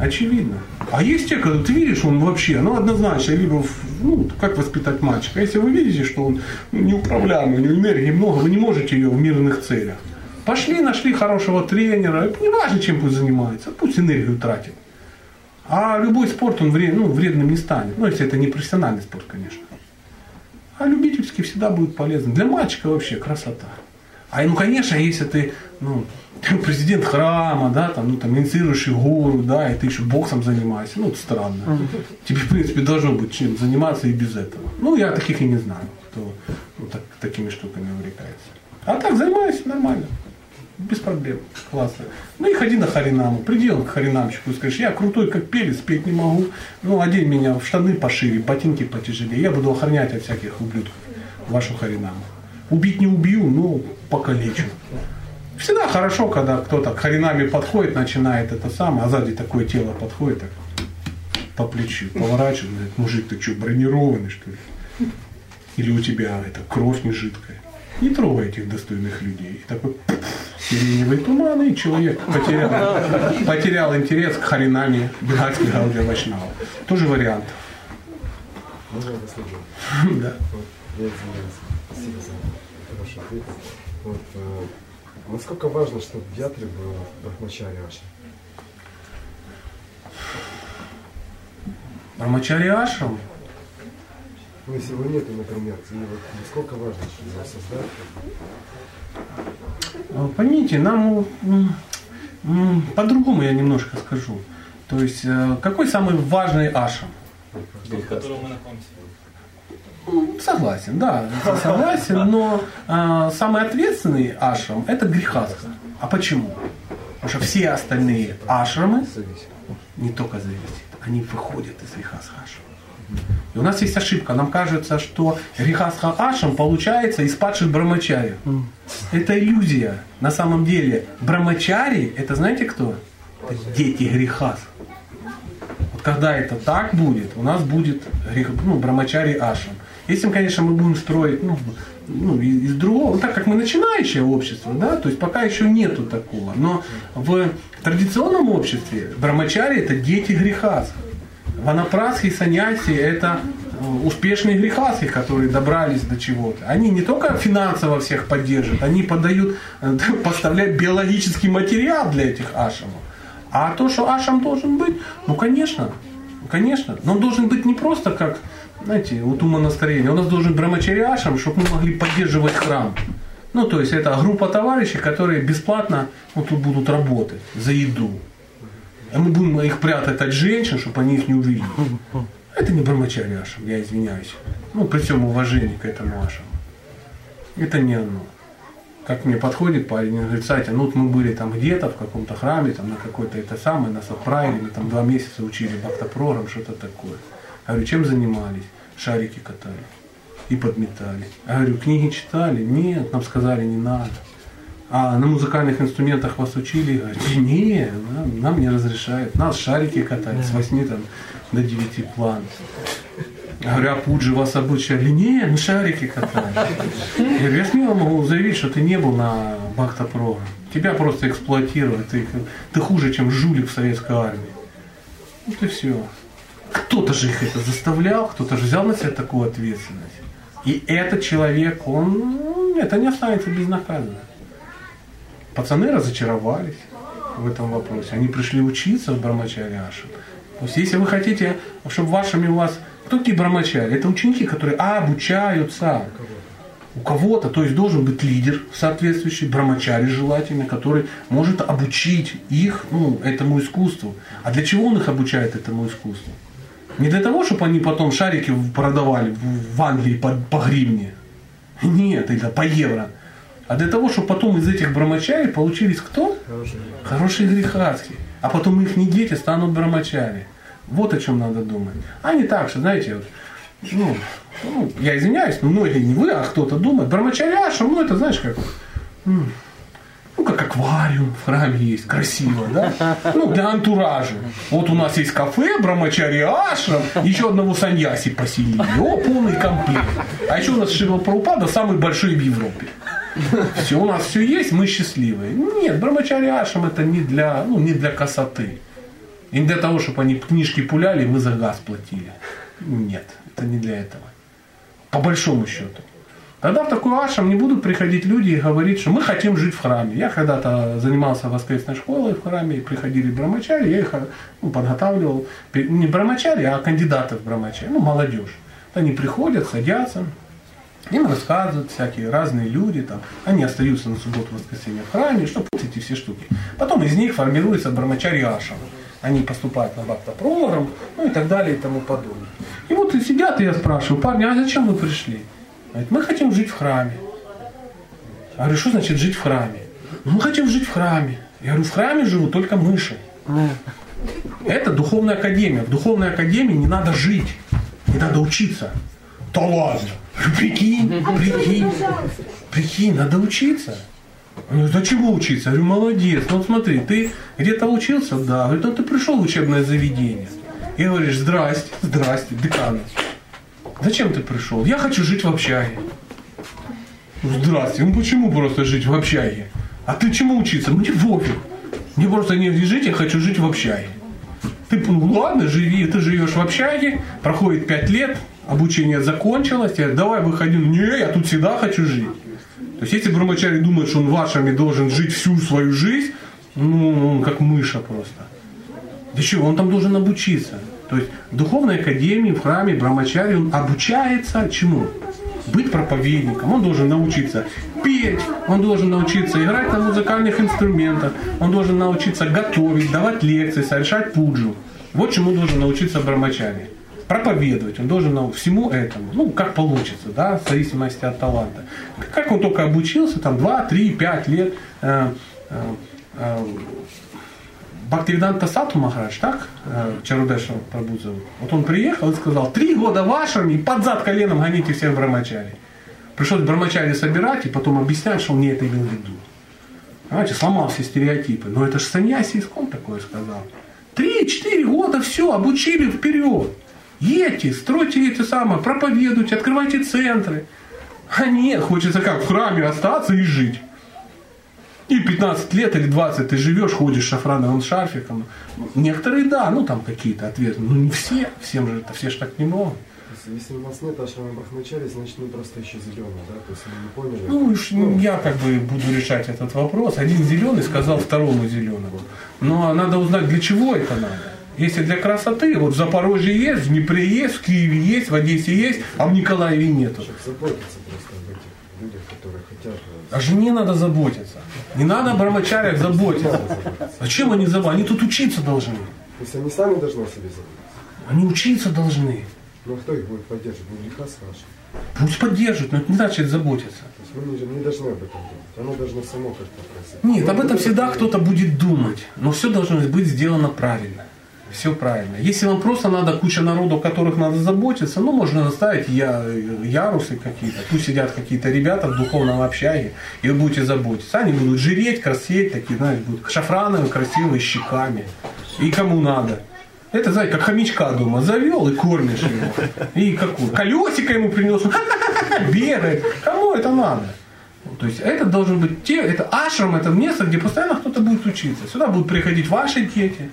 Очевидно. А есть те, когда ты видишь, он вообще, ну, однозначно, либо, ну, как воспитать мальчика. Если вы видите, что он неуправляемый, у него энергии много, вы не можете ее в мирных целях. Пошли, нашли хорошего тренера, не важно, чем пусть занимается, пусть энергию тратит. А любой спорт, он вред, ну, вредным не станет. Ну, если это не профессиональный спорт, конечно. А любительский всегда будет полезен. Для мальчика вообще красота. А ну, конечно, если ты, ну, президент храма, да, там, ну, там, инициируешь гуру, да, и ты еще боксом занимаешься, ну, это странно. Тебе, в принципе, должно быть чем заниматься и без этого. Ну, я таких и не знаю, кто ну, так, такими штуками увлекается. А так занимаюсь нормально без проблем. Классно. Ну и ходи на харинаму. Приди он к харинамщику и скажешь, я крутой как пелец, петь не могу. Ну, одень меня в штаны пошире, ботинки потяжелее. Я буду охранять от всяких ублюдков вашу харинаму. Убить не убью, но покалечу. Всегда хорошо, когда кто-то к харинаме подходит, начинает это самое, а сзади такое тело подходит, так по плечу поворачивает, говорит, мужик, ты что, бронированный, что ли? Или у тебя это кровь не жидкая? Не трогай этих достойных людей. И такой сиреневый туман, и человек потерял, потерял интерес к Харинаме Бхакти Гаудия Вайшнава. Тоже вариант. Да. Вот, я извиняюсь. Спасибо за хороший ответ. Вот, э, насколько важно, чтобы в Ятре было Брахмачари Ашра? Брамачари Ашрам Ну, если его нету, например, и вот насколько важно его создать? Э, Поймите, нам по-другому я немножко скажу. То есть, э, какой самый важный ашам? в котором мы находимся. М, Согласен, да, согласен, но э, самый ответственный ашрам – это грехастха. А почему? Потому что все остальные ашрамы не только зависят, они выходят из грехастха ашрама. И у нас есть ошибка. Нам кажется, что грехастха ашрам получается из падших брамачари. Это иллюзия. На самом деле брамачари – это знаете кто? Это дети грехас. Вот когда это так будет, у нас будет ну, брамачари ашрам. Если, конечно, мы будем строить ну, ну, из, из другого, ну, так как мы начинающее общество, да, то есть пока еще нету такого. Но в традиционном обществе брамачари это дети грехас. Ванапрасхи, саньяси это э, успешные грехаски, которые добрались до чего-то. Они не только финансово всех поддерживают, они подают, э, поставляют биологический материал для этих ашамов. А то, что ашам должен быть, ну конечно, конечно. Но он должен быть не просто как, знаете, вот у монастырения. У нас должен брамачари ашам, чтобы мы могли поддерживать храм. Ну, то есть это группа товарищей, которые бесплатно ну, тут будут работать за еду. А мы будем их прятать от женщин, чтобы они их не увидели. Это не брамачари ашам, я извиняюсь. Ну, при всем уважении к этому ашаму. Это не оно. Как мне подходит парень, он говорит, Сатя, ну вот мы были там где-то в каком-то храме, там на какой-то это самое, нас отправили, там два месяца учили бхактапрорам, что-то такое. Я говорю, чем занимались? Шарики катали и подметали. Я говорю, книги читали? Нет, нам сказали, не надо. А на музыкальных инструментах вас учили? Нет, нам, нам не разрешают. Нас шарики катать с 8 там, до 9 план. Говорю, а Пуджи вас обучали? Не, мы шарики катали. Я говорю, я смело могу заявить, что ты не был на Бхакта-Про. Тебя просто эксплуатируют. Ты, ты хуже, чем жулик в советской армии. Вот и все. Кто-то же их это заставлял, кто-то же взял на себя такую ответственность. И этот человек, он, ну, это не останется безнаказанным. Пацаны разочаровались в этом вопросе. Они пришли учиться в Брамачариаше. То есть, если вы хотите, чтобы вашими у вас... Кто такие брамачари? Это ученики, которые обучаются у кого-то, то есть должен быть лидер соответствующий, брамачари желательно, который может обучить их ну, этому искусству. А для чего он их обучает этому искусству? Не для того, чтобы они потом шарики продавали в Англии по, по гривне. Нет, или по евро. А для того, чтобы потом из этих брамачари получились кто? Хорошие грехаски. А потом их не дети станут брамачари. Вот о чем надо думать. А не так, что, знаете, вот, ну, ну, я извиняюсь, но многие не вы, а кто-то думает, брамачаряша, ну это знаешь как, ну как аквариум в храме есть, красиво, да? Ну для антуража. Вот у нас есть кафе, брамачаряша, еще одного саньяси поселили. О, полный комплект. А еще у нас Шива Прабхупада самый большой в Европе. Все, у нас все есть, мы счастливые. Нет, брамачаряшам это не для, ну, не для красоты. И не для того, чтобы они книжки пуляли, мы за газ платили. Нет, это не для этого. По большому счету. Тогда в такой ашам не будут приходить люди и говорить, что мы хотим жить в храме. Я когда-то занимался воскресной школой в храме, и приходили брамачари, я их ну, подготавливал. Не брамачари, а кандидаты в брамачари, ну, молодежь. Они приходят, садятся, им рассказывают всякие разные люди, там, они остаются на субботу, воскресенье в храме, что вот эти все штуки. Потом из них формируется брамачари ашам. Они поступают на бхакта-программ, ну и так далее и тому подобное. И вот и сидят, и я спрашиваю, парни, а зачем вы пришли? Говорит, мы хотим жить в храме. Я говорю, что значит жить в храме? «Ну, мы хотим жить в храме. Я говорю, в храме живут только мыши. Это духовная академия. В духовной академии не надо жить, не надо учиться. Да ладно. Прикинь, прикинь, прикинь, надо учиться. Он говорит, а чего учиться? Я говорю, молодец. Ну вот смотри, ты где-то учился? Да. Говорит, ну ты пришел в учебное заведение. И говоришь, здрасте, здрасте, декан. Зачем ты пришел? Я хочу жить в общаге. «Ну, Здрасте, ну почему просто жить в общаге? А ты чему учиться? Мне пофиг. Мне просто не жить, я хочу жить в общаге. Ты, ну ладно, живи, ты живешь в общаге, проходит пять лет, обучение закончилось, я давай выходи. Не, я тут всегда хочу жить. То есть если Брамачари думает, что он вашими должен жить всю свою жизнь, ну, он как мыша просто. Да чего, он там должен обучиться. То есть в духовной академии, в храме Брамачари он обучается чему? Быть проповедником. Он должен научиться петь, он должен научиться играть на музыкальных инструментах, он должен научиться готовить, давать лекции, совершать пуджу. Вот чему должен научиться Брамачари. Проповедовать, он должен нау- всему этому, ну, как получится, да, в зависимости от таланта. Как он только обучился, там, 2, 3, 5 лет, э, э, э, Бхактивиданта Сату Махарадж, так? Э, Чарудеша Прабhu зовут. Вот он приехал и сказал, три года в ашраме, под зад коленом гоните всех брамачари. Пришлось брамачари собирать и потом объяснять, что он не это имел в виду. Понимаете, сломал все стереотипы. Но это же саньяси искон такое сказал. Три-четыре года, все, обучили вперед. Едьте, стройте эти самые, проповедуйте, открывайте центры. А нет, хочется как в храме остаться и жить. И 15 лет или 20 ты живешь, ходишь шафрановым шарфиком. Некоторые да, ну там какие-то ответы. Ну не все, всем же это, все ж так не могут. Если, у нас нет ашрама Брахмачари, значит мы просто еще зеленые, да? То есть мы не поняли. Ну, уж я как бы буду решать этот вопрос. Один зеленый сказал второму зеленому. Но надо узнать, для чего это надо. Если для красоты, вот в Запорожье есть, в Днепре есть, в Киеве есть, в Одессе есть, а в Николаеве нету. Заботиться просто об этих людях, которые хотят. О жене надо заботиться. Не надо о брамачарях заботиться. Зачем они заботятся? Они тут учиться должны. То есть они сами должны о себе заботиться. Они учиться должны. Ну а кто их будет поддерживать? Ну греха спрашивать. Пусть поддерживают, но это не значит заботиться. То есть мы не, не должны об этом думать. Оно должно само как-то просить. Нет, об этом всегда кто-то будет думать. Но все должно быть сделано правильно. Все правильно. Если вам просто надо куча народу, о которых надо заботиться, ну, можно наставить я, ярусы какие-то. Пусть сидят какие-то ребята в духовном общаге, и вы будете заботиться. Они будут жиреть, красеть, такие, знаешь, будут шафрановые, красивые, щеками. И кому надо. Это, знаете, как хомячка дома завел и кормишь его. И какую? Колесико ему принес, бегает. Кому это надо? То есть это должен быть те, это ашрам, это место, где постоянно кто-то будет учиться. Сюда будут приходить ваши дети,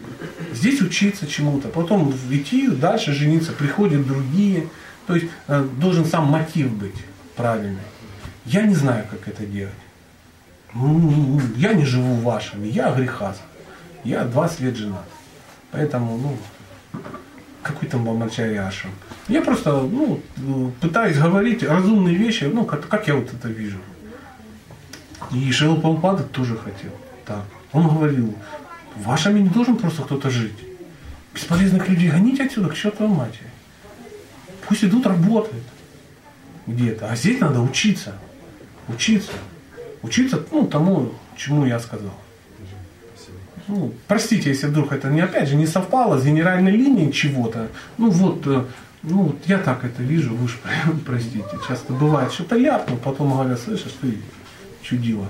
здесь учиться чему-то, потом идти дальше жениться, приходят другие. То есть э, должен сам мотив быть правильный. Я не знаю, как это делать. Ну, Я не живу в вашем, я грехас. Я 20 лет женат. Поэтому, ну, какой там бамачари ашрам. Я просто, ну, пытаюсь говорить разумные вещи, ну, как, как я вот это вижу. И Шрила Прабхупада тоже хотел. Так. Он говорил, в вашем не должен просто кто-то жить. Бесполезных людей гоните отсюда к чертовой матери. Пусть идут работают где-то. А здесь надо учиться. Учиться. Учиться ну, тому, чему я сказал. Ну, простите, если вдруг это не опять же не совпало с генеральной линией чего-то. Ну вот, э, ну вот я так это вижу, вы уж простите. Часто бывает, что-то ляпну, потом говорят, слышишь, ты чудило.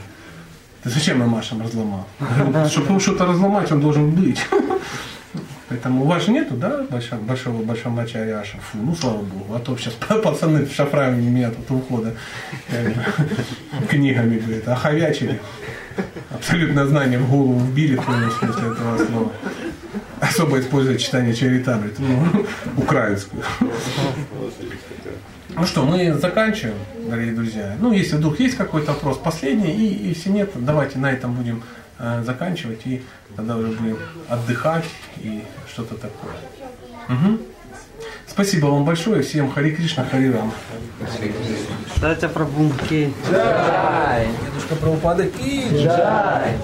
Ты зачем Амашем разломал? Чтобы что-то разломать, он должен быть. Поэтому у вас нету, да, большого, большого, большого мача Ариаша? Фу, ну слава богу. А то сейчас пацаны в шафраме меня тут ухода книгами, говорит, оховячили. Абсолютное знание в голову вбили, в полном смысле этого слова. Особо используя читание Чаритамри, ну, украинскую. Ну что, мы заканчиваем, дорогие друзья. Ну, если вдруг есть какой-то вопрос, последний, и если нет, давайте на этом будем э, заканчивать, и тогда уже будем отдыхать и что-то такое. Мгм. Спасибо вам большое, всем Хари Кришна, Хари Рам. Дайте пробунки. Дедушка Прабхупада Ки. Джай.